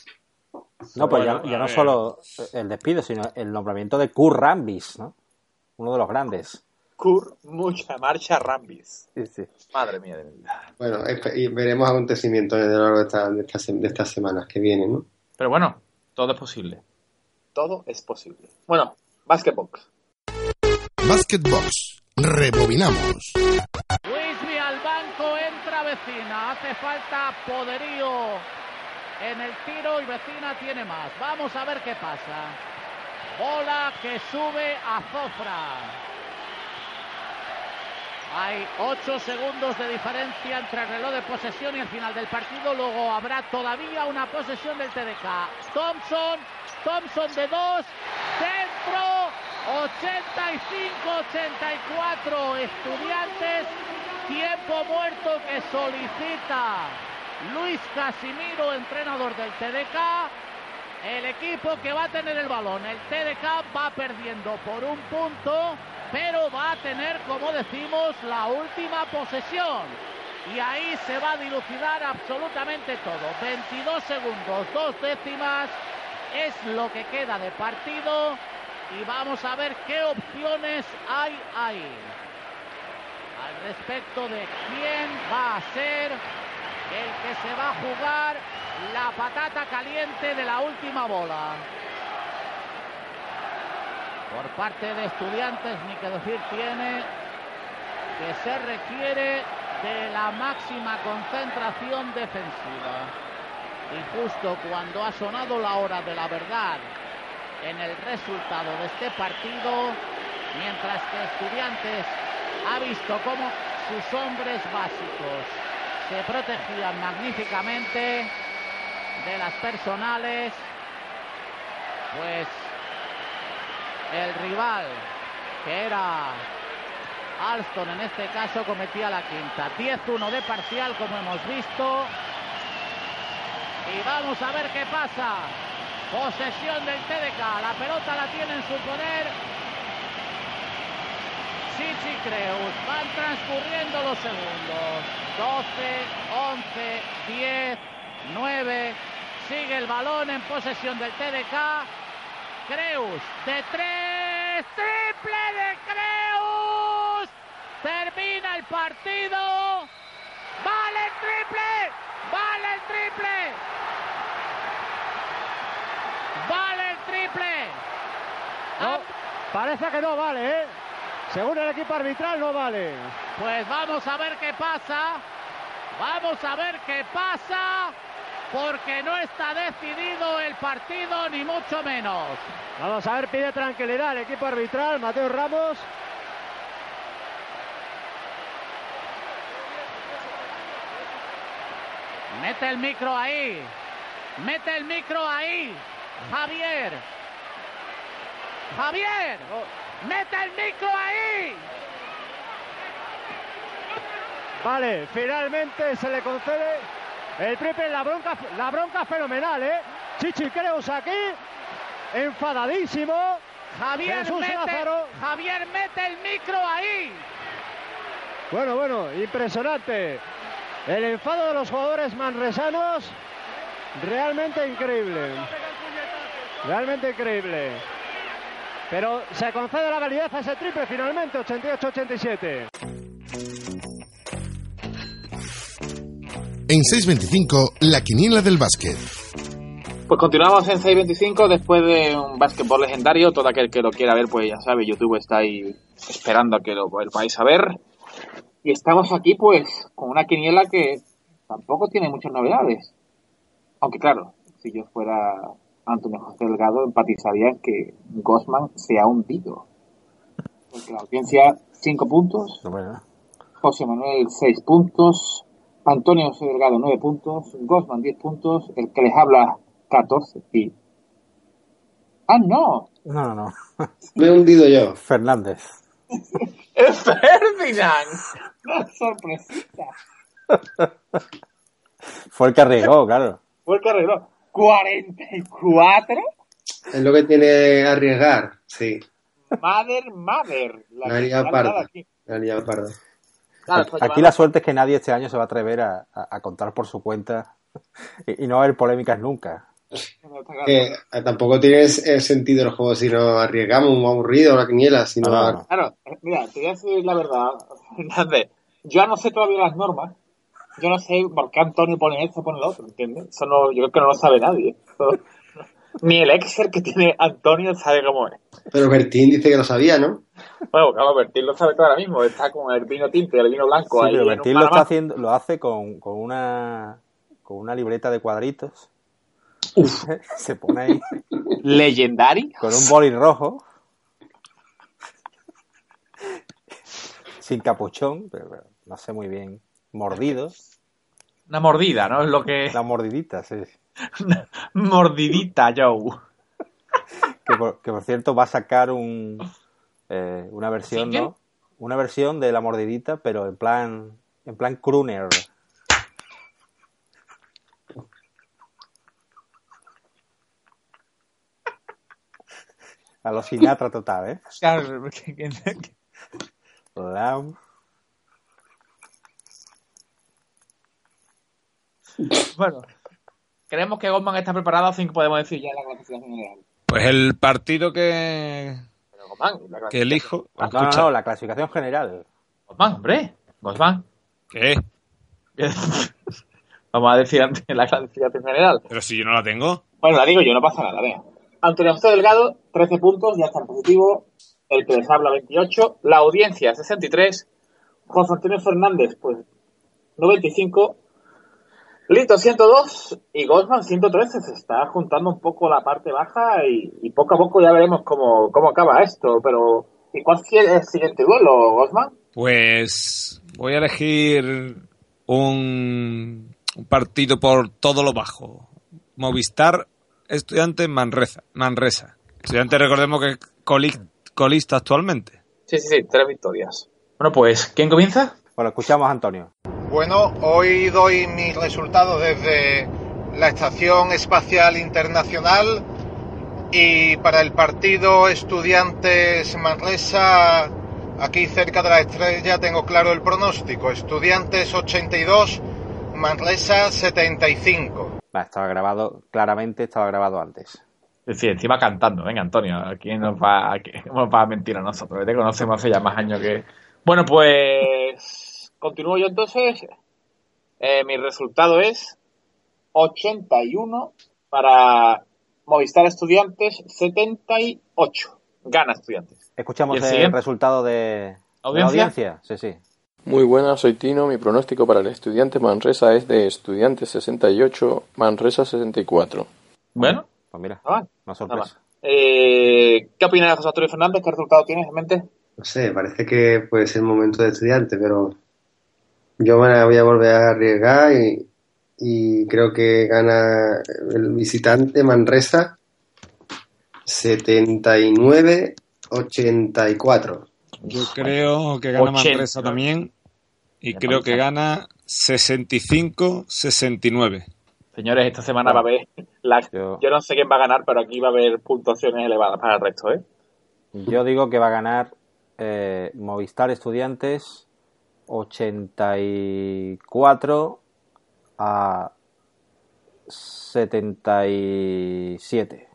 No, pues Bueno, ya, ya no solo el despido, sino el nombramiento de Kurt Rambis, ¿no? Uno de los grandes. Kur, mucha marcha Rambis. Sí, sí. Madre mía de mi vida. Bueno, y veremos acontecimientos a lo largo de, esta- de, esta de estas semanas que vienen, ¿no? Pero bueno, todo es posible. Todo es posible. Bueno, Basketbox. Basketbox. Rebobinamos. Luismi al banco, entra vecina. Hace falta poderío en el tiro y vecina tiene más. Vamos a ver qué pasa. Bola que sube a Zofra. Hay ocho segundos de diferencia entre el reloj de posesión y el final del partido. Luego habrá todavía una posesión del TDK. Thompson, Thompson de dos, centro, 85-84. Estudiantes, tiempo muerto que solicita Luis Casimiro, entrenador del TDK. El equipo que va a tener el balón, el TDK va perdiendo por un punto, pero va a tener, como decimos, la última posesión. y ahí se va a dilucidar absolutamente todo. 22 segundos, dos décimas es lo que queda de partido y vamos a ver qué opciones hay ahí. Al respecto de quién va a ser el que se va a jugar la patata caliente de la última bola. Por parte de estudiantes, ni que decir tiene que se requiere de la máxima concentración defensiva. Y justo cuando ha sonado la hora de la verdad en el resultado de este partido, mientras que Estudiantes ha visto cómo sus hombres básicos se protegían magníficamente de las personales, pues el rival que era Alston en este caso cometía la quinta. 10-1 de parcial como hemos visto. Y vamos a ver qué pasa. Posesión del TDK. La pelota la tiene en su poder. Chichi Creus. Van transcurriendo los segundos. 12, 11, 10, 9. Sigue el balón en posesión del TDK. Creus de tres. Triple de Creus. Termina el partido. Vale el triple. Vale el triple. Vale el triple. No, parece que no vale, ¿eh? Según el equipo arbitral no vale. Pues vamos a ver qué pasa. Vamos a ver qué pasa. Porque no está decidido el partido, ni mucho menos. Vamos a ver, pide tranquilidad el equipo arbitral, Mateo Ramos. Mete el micro ahí. Mete el micro ahí. Javier. Javier. Mete el micro ahí. Vale, finalmente se le concede el triple. La bronca, la bronca fenomenal, ¿eh? Chichi Creus aquí, enfadadísimo. Javier Jesús mete, Lázaro. Javier mete el micro ahí. Bueno, bueno, impresionante. El enfado de los jugadores manresanos, realmente increíble. Realmente increíble. Pero se concede la validez a ese triple finalmente, 88-87. En 6.25, la quiniela del básquet. Pues continuamos en 6.25 después de un básquetbol legendario. Todo aquel que lo quiera ver, pues ya sabe, YouTube está ahí esperando a que lo podáis a ver. Y estamos aquí, pues, con una quiniela que tampoco tiene muchas novedades. Aunque, claro, si yo fuera Antonio José Delgado, empatizaría en que Gosman se ha hundido. Porque la audiencia, 5 puntos. Bueno, José Manuel, 6 puntos. Antonio José Delgado, 9 puntos. Gosman, 10 puntos. El que les habla, 14. Y... ¡Ah, no! no, no, no. Me he hundido yo. Fernández. ¡Es Ferdinand! ¡Qué sorpresita! Fue el que arriesgó, claro. Fue el que arregló. ¿44? Es lo que tiene arriesgar, sí. Mother, mother. La La que liado parda. aquí. La liado parda. Claro, Aquí, pues aquí la suerte es que nadie este año se va a atrever a, a- a contar por su cuenta y, y no va a haber polémicas nunca. Que eh, tampoco tiene el sentido el juego si no arriesgamos un aburrido la quiniela, si no, No, no, no. Claro, eh, mira, te voy a decir la verdad, Fernández. Yo no sé todavía las normas. Yo no sé por qué Antonio pone esto o pone lo otro, ¿entiendes? Eso no, yo creo que no lo sabe nadie. Eso- ni el Excel que tiene Antonio sabe cómo es. Pero Bertín dice que lo sabía, ¿no? Bueno, claro, Bertín lo sabe todo ahora mismo. Está con el vino tinto y el vino blanco Sí, ahí. pero Bertín lo está haciendo, lo hace con, con una con una libreta de cuadritos. Se pone ahí Legendary. con un boli rojo. Sin capuchón, pero, pero no sé muy bien. Mordido. Una mordida, ¿no? Es lo que... La mordidita, sí. Una mordidita, Joe. Que por, que por cierto va a sacar un eh, una versión. ¿no? Una versión de la mordidita, pero en plan en plan crooner. A los Sinatra total, ¿eh? Claro, que- que- Lam. Bueno, creemos que Goldman está preparado, así que podemos decir ya la clasificación general. Pues el partido que, La que clasificación- elijo. No, no, no, la clasificación general. Goldman, hombre, Goldman. ¿Qué? Vamos a decir antes la clasificación general. Pero si yo no la tengo. Bueno, la digo yo, no pasa nada, venga. Antonio José Delgado, 13 puntos, ya está en positivo. El que les habla, 28. La audiencia, 63. José Antonio Fernández, pues, 95. Lito, 102. Y Gosman, 113. Se está juntando un poco la parte baja y, y poco a poco ya veremos cómo, cómo acaba esto. Pero, ¿y cuál es el siguiente duelo, Gosman? Pues voy a elegir un, un partido por todo lo bajo. Movistar Estudiantes Manresa. Manresa. Estudiantes, recordemos que es coli- colista actualmente. Sí, sí, sí, tres victorias. Bueno, pues, ¿quién comienza? Bueno, escuchamos a Antonio. Bueno, hoy doy mis resultados desde la Estación Espacial Internacional y para el partido Estudiantes Manresa, aquí cerca de la estrella, tengo claro el pronóstico. Estudiantes 82, Manresa 75. Va, estaba grabado, claramente estaba grabado antes. Es decir, encima cantando. Venga, Antonio, ¿quién nos va, a, quién nos va a mentir a nosotros? Te conocemos hace ya más años que... Bueno, pues... Continúo yo entonces. Eh, mi resultado es 81 para Movistar Estudiantes, 78. Gana Estudiantes. Escuchamos ¿Y el resultado de, ¿Audiencia? audiencia. Sí, sí. Muy buenas, soy Tino. Mi pronóstico para el estudiante Manresa es de estudiante 68, Manresa 64. Bueno, Pues mira, nada más, sorpresa. más. Eh, ¿Qué opinas de José Antonio Fernández? ¿Qué resultado tienes en mente? No sé, parece que puede ser momento de estudiante, pero yo me la voy a volver a arriesgar y, y creo que gana el visitante Manresa 79-84. Yo creo que gana 80. Manresa también. Y creo que gana 65-69. Señores, esta semana va a haber... La... Yo- Yo no sé quién va a ganar, pero aquí va a haber puntuaciones elevadas para el resto, ¿eh? Yo digo que va a ganar eh, Movistar Estudiantes 84 a 77.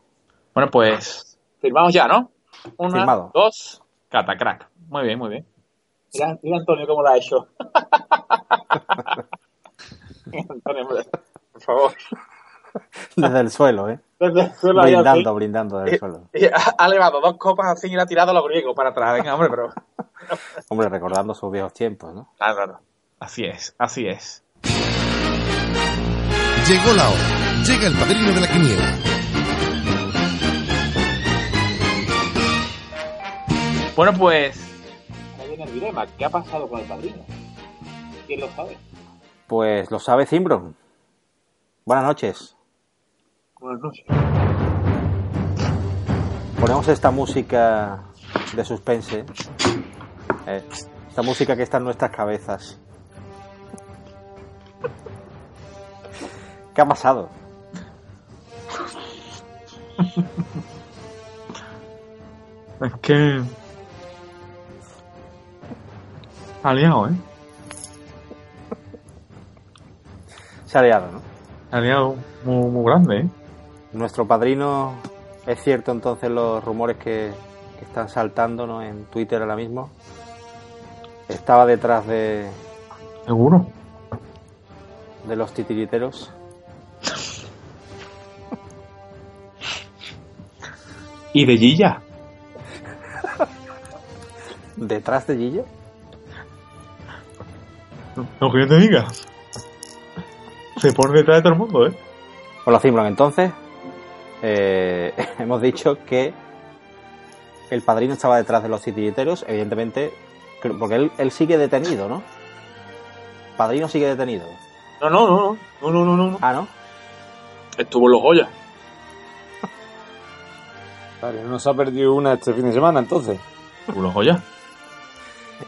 Bueno, pues firmamos ya, ¿no? Una, Firmado. dos, catacrack. Muy bien, muy bien. Mira, mira Antonio cómo lo ha hecho. Antonio, por favor. Desde el suelo, ¿eh? Desde el suelo Brindando, así. brindando desde el suelo. Y ha, ha levado dos copas así y la ha tirado a los griegos para atrás. Venga, hombre, pero... Hombre, recordando sus viejos tiempos, ¿no? Claro, claro. Así es, así es. Llegó la hora. Llega el padrino de la quiniela. Bueno, pues... Ahí viene el dilema. ¿Qué ha pasado con el padrino? ¿Quién lo sabe? Pues lo sabe Zimbron. Buenas noches. Buenas noches. Ponemos esta música de suspense. eh, esta música que está en nuestras cabezas. ¿Qué ha pasado? Es que... Ha liado, ¿eh? Se ha liado, ¿no? Ha liado muy, muy grande, ¿eh? Nuestro padrino, ¿es cierto entonces los rumores que, que están saltando ¿no? en Twitter ahora mismo? Estaba detrás de, Seguro. de los titiriteros. ¿Y de Gilla? ¿Detrás de Gillo? Lo que yo te diga. Se pone detrás de todo el mundo, ¿eh? Hola Zimbron, entonces eh, hemos dicho que el padrino estaba detrás de los titiriteros, evidentemente, porque él, él sigue detenido, ¿no? Padrino sigue detenido. No, no, no, no, no, no, no, no. Ah, ¿no? Estuvo en los Goya. Vale, no se ha perdido una este fin de semana, entonces. Estuvo en los Goya.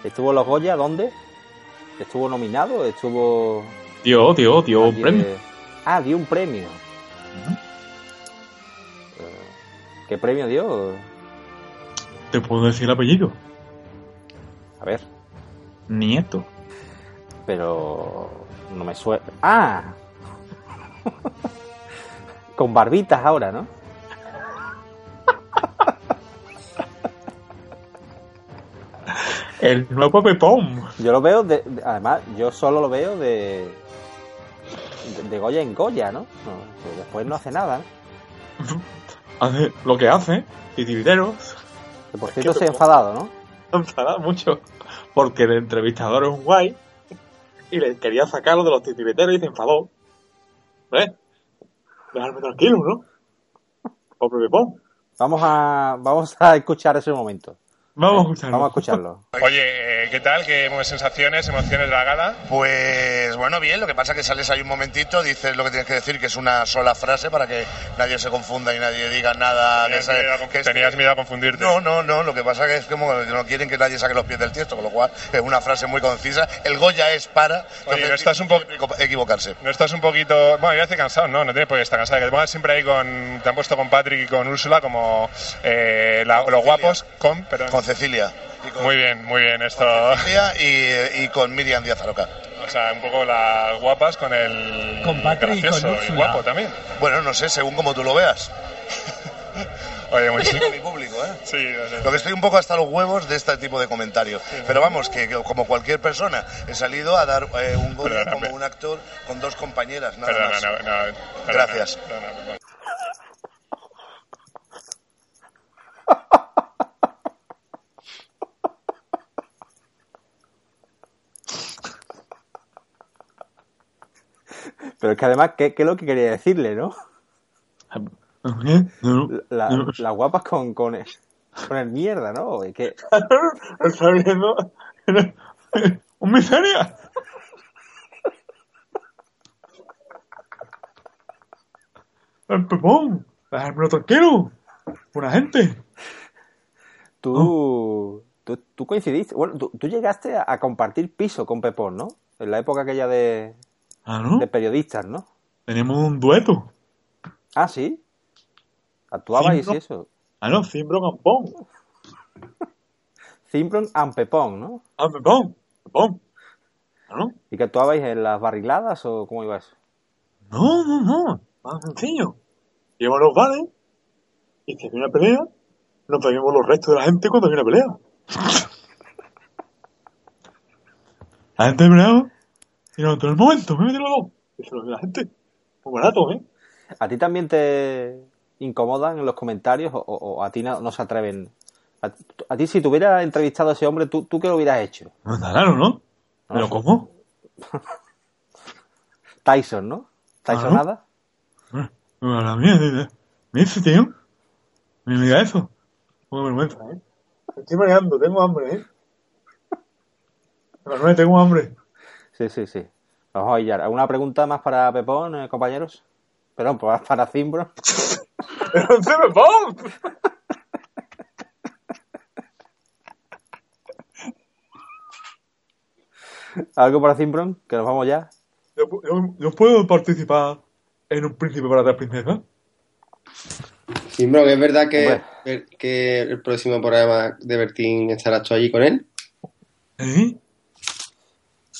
¿Estuvo en los Goya? ¿Dónde? ¿Estuvo nominado? ¿Estuvo...? Tío, tío, tío, un allí premio. Ah, dio un premio. Eh, ¿Qué premio dio? ¿Te puedo decir el apellido? A ver, Nieto. pero no me suena. ¡Ah! Con barbitas ahora, ¿no? El nuevo Pepón. Yo lo veo, de, de- además, yo solo lo veo de, de, de Goya en Goya, ¿no? No, que después no hace nada. ¿no? Hace lo que hace. Titiriteros. Que por cierto se ha enfadado, ¿no? Se enfada mucho. Porque el entrevistador es un guay. Y le quería sacarlo de los titiriteros y se enfadó. ¿Ves? Dejarme tranquilo, ¿no? Pobre. Vamos a, vamos a escuchar ese momento. Vamos a escucharlo. Vamos a escucharlo. Oye, eh, ¿qué tal? ¿Qué sensaciones, emociones de la gala? Pues bueno, bien, lo que pasa es que sales ahí un momentito, dices lo que tienes que decir, que es una sola frase para que nadie se confunda y nadie diga nada. Que ¿Tenías, se- miedo, a, que tenías miedo a confundirte? No, no, no, lo que pasa que es como que no quieren que nadie saque los pies del tiesto, con lo cual es una frase muy concisa. El Goya es para Oye, entonces, ¿no estás un poco- equivocarse. No estás un poquito. Bueno, ya estoy cansado, no, no tienes por qué estar cansado. Que te pongas siempre ahí con. Te han puesto con Patrick y con Úrsula como eh, la- los guapos con. Perdón. Con Cecilia. Y con Muy bien, muy bien. Esto. Cecilia y, y con Miriam Díaz Aroca. O sea, un poco las guapas con el. Con Patrick y con gracioso Úrsula. guapo también. Bueno, no sé, según como tú lo veas. Oye, muy Digo mi público, ¿eh? Sí, no sé. Lo que estoy un poco hasta los huevos de este tipo de comentarios. Pero vamos, que, que como cualquier persona, he salido a dar eh, un Perdona, como un actor con dos compañeras, nada Perdona, más. no, no, perdona, Gracias. Pero es que además, ¿qué, qué es lo que quería decirle, no? La- las guapas con, con, el, con el mierda, ¿no? Que, viendo un miseria. El Pepón. Dejármelo tranquilo. Buena gente. tú, tú, tú coincidiste, bueno, tú, tú llegaste a, a compartir piso con Pepón, ¿no? En la época aquella de, Ah, ¿no? de periodistas, ¿no? Tenemos un dueto. Ah, sí. Actuabais y eso. Ah, no. Cimbron and Pepón, ¿no? Ah, Pepón. Pepón. Ah, ¿no? ¿Y que actuabais en las barriladas o cómo iba eso? No, no, no. Más sencillo. Llevamos los bares y si hay una pelea, nos peguemos los restos de la gente cuando hay una pelea. La gente peleaba y nosotros en el momento, me meten los dos. Lo ve la gente. Muy barato, ¿eh? ¿A ti también te incomodan en los comentarios o, a ti no, no se atreven? A, a ti si te hubiera entrevistado a ese hombre, ¿tú, tú qué lo hubieras hecho? No está claro, ¿no? ¿Pero cómo? Tyson, ¿no? ¿Tyson Claro. nada? No, la mía, dice, me dice, tío. Me diga eso. Muy vergüenza, ¿eh? Me estoy mareando, tengo hambre, ¿eh? Manuel, tengo hambre. Sí, sí, sí. Vamos a ya. ¿Alguna pregunta más para Pepón, eh, compañeros? Perdón, para, para Cimbro. ¡Pero se me pon! ¿Algo para Cimbron? Que nos vamos ya. ¿Yo, yo- yo puedo participar en un príncipe para tres princesas? Sí, bro, ¿es verdad que, que el próximo programa de Bertín estarás tú allí con él? ¿Eh?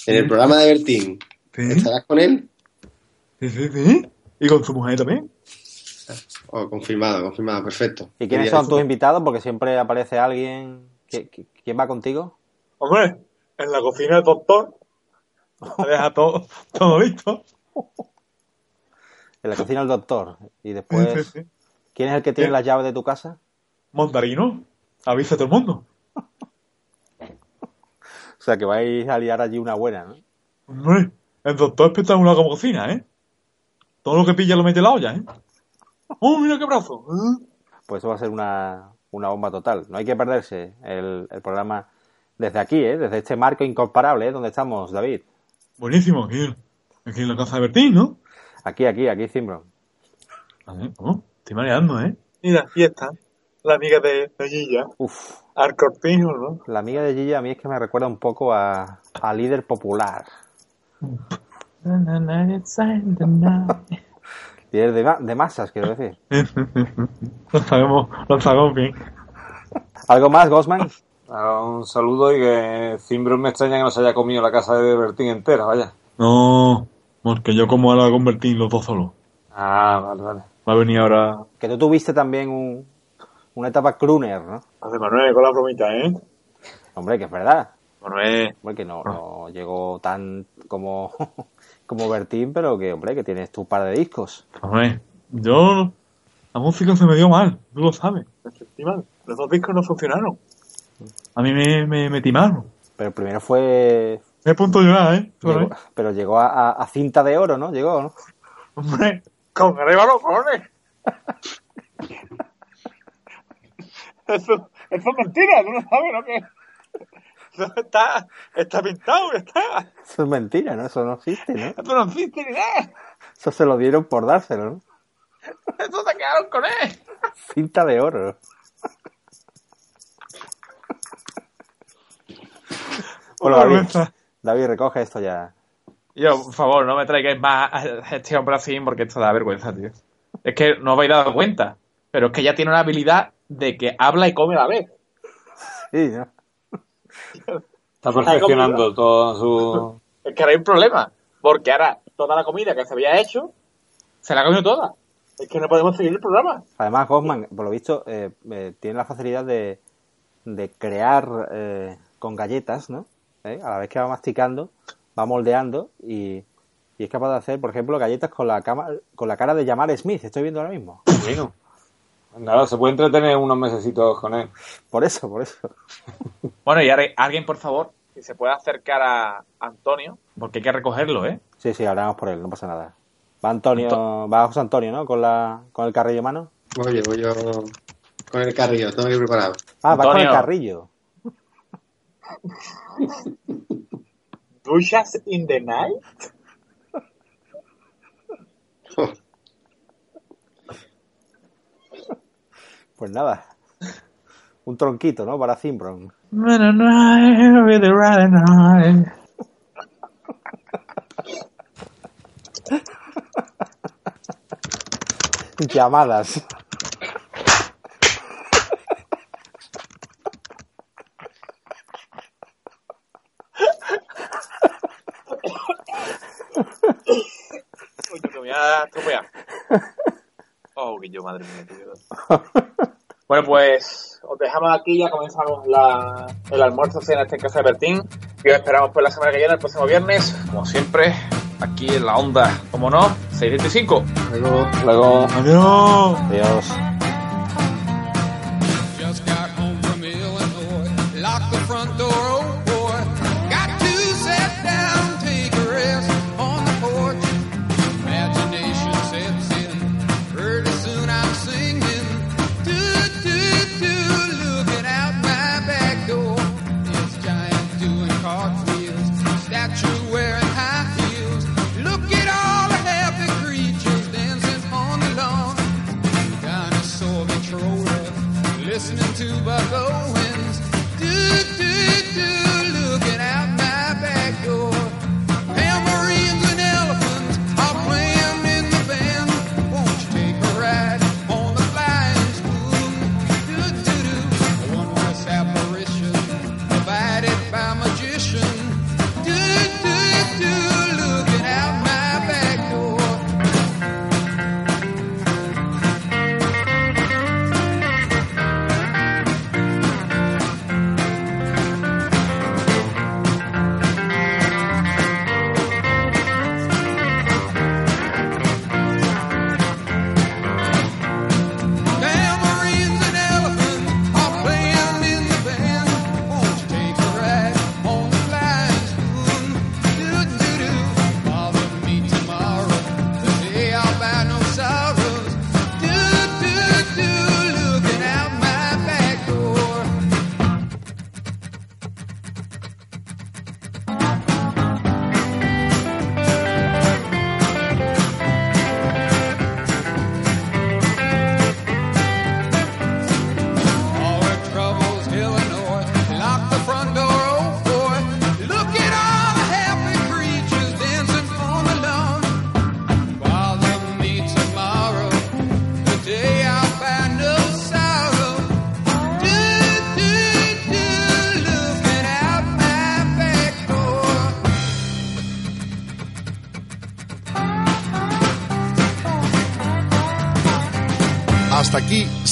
En el programa de Bertín, ¿Sí? ¿estarás con él? ¿Sí, sí, sí? ¿Y con su mujer también? Oh, confirmado, confirmado, perfecto. ¿Y quiénes son tus invitados? Porque siempre aparece alguien. ¿Qui- qui- ¿Quién va contigo? Hombre, en la cocina del doctor. Deja todo, todo listo. En la cocina del doctor. Y después, Sí, sí. ¿quién es el que tiene Sí. las llaves de tu casa? Montarino, avisa a todo el mundo. O sea, que vais a liar allí una buena, ¿no? Hombre, el doctor es espectacular como cocina, ¿eh? Todo lo que pilla lo mete en la olla, ¿eh? ¡Oh, mira qué brazo! ¿eh? Pues eso va a ser una, una bomba total. No hay que perderse el, el programa desde aquí, ¿eh? Desde este marco incomparable, ¿eh? Donde estamos, David. Buenísimo, aquí, aquí en la casa de Bertín, ¿no? Aquí, aquí, aquí, Cimbro. A ver, ¿cómo? Estoy mareando, ¿eh? Mira, aquí está. La amiga de, de Gilla. Uf, Al corpiño, ¿no? la amiga de Gilla a mí es que me recuerda un poco a, a líder popular. Líder de, ma- de masas, quiero decir. lo sabemos, lo sabemos bien. ¿Algo más, Gosman? Ah, Un saludo y que Cimbros me extraña que no se haya comido la casa de Bertín entera, vaya. No, Porque yo como ahora convertí los dos solos. Ah, vale, vale. Va a venir ahora... Que tú tuviste también un, una etapa crooner, ¿no? Hace Manuel con la bromita, ¿eh? Hombre, que es verdad. Manuel. Hombre, que no, no llegó tan como, como Bertín, pero que, hombre, que tienes tu par de discos. Manuel, yo... La música se me dio mal, tú lo sabes. Efectivamente. Los dos discos no funcionaron. A mí me, me, me timaron. Pero el primero fue... Me he punto a llorar, ¿eh? llegó- pero llegó a, a- a cinta de oro, ¿no? Llegó, ¿no? Hombre, con Arevalo, cojones. Eso, eso es mentira, tú no sabes lo que Eso está, está pintado, está. Eso es mentira, ¿no? Eso no existe, ¿no? Eso no existe ni nada. Eso se lo dieron por dárselo, ¿no? Eso se quedaron con él. Cinta de oro. Bueno, Una David, vergüenza. David, recoge esto ya. Yo, por favor, no me traigáis más a este hombre así porque esto da vergüenza, tío. Es que no os habéis dado cuenta, pero es que ya tiene una habilidad de que habla y come a la vez. Sí, ¿no? Está perfeccionando todo su... Es que ahora hay un problema, porque ahora toda la comida que se había hecho, se la ha comido toda. Es que no podemos seguir el programa. Además, Goffman, por lo visto, eh, eh, tiene la facilidad de, de crear eh, con galletas, ¿no? ¿Eh? A la vez que va masticando, va moldeando y, y es capaz de hacer, por ejemplo, galletas con la, cama, con la cara de Jamal Smith. Estoy viendo ahora mismo. Bueno. Nada, se puede entretener unos mesecitos con él. Por eso, por eso. Bueno, y ahora alguien, por favor, si se puede acercar a Antonio, porque hay que recogerlo, ¿eh? Sí, sí, ahora vamos por él, no pasa nada. Va Antonio, va José Antonio, ¿no? Con, la, con el carrillo en mano. Voy yo, voy yo con el carrillo, tengo que ir preparado. Ah, va con el Antonio. carrillo. Duchas in the night. Pues nada. Un tronquito, ¿no? Para Zimbron. Llamadas. Coño, que me voy a. Oh, que yo, madre mía, tío. Bueno, pues os dejamos aquí, ya comenzamos la, el almuerzo cena este en casa de Bertín. Y os esperamos por la semana que viene, el próximo viernes, como siempre, aquí en la onda, como no, 625. Luego, luego. Adiós. Adiós.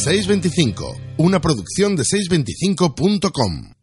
625, una producción de 625.com.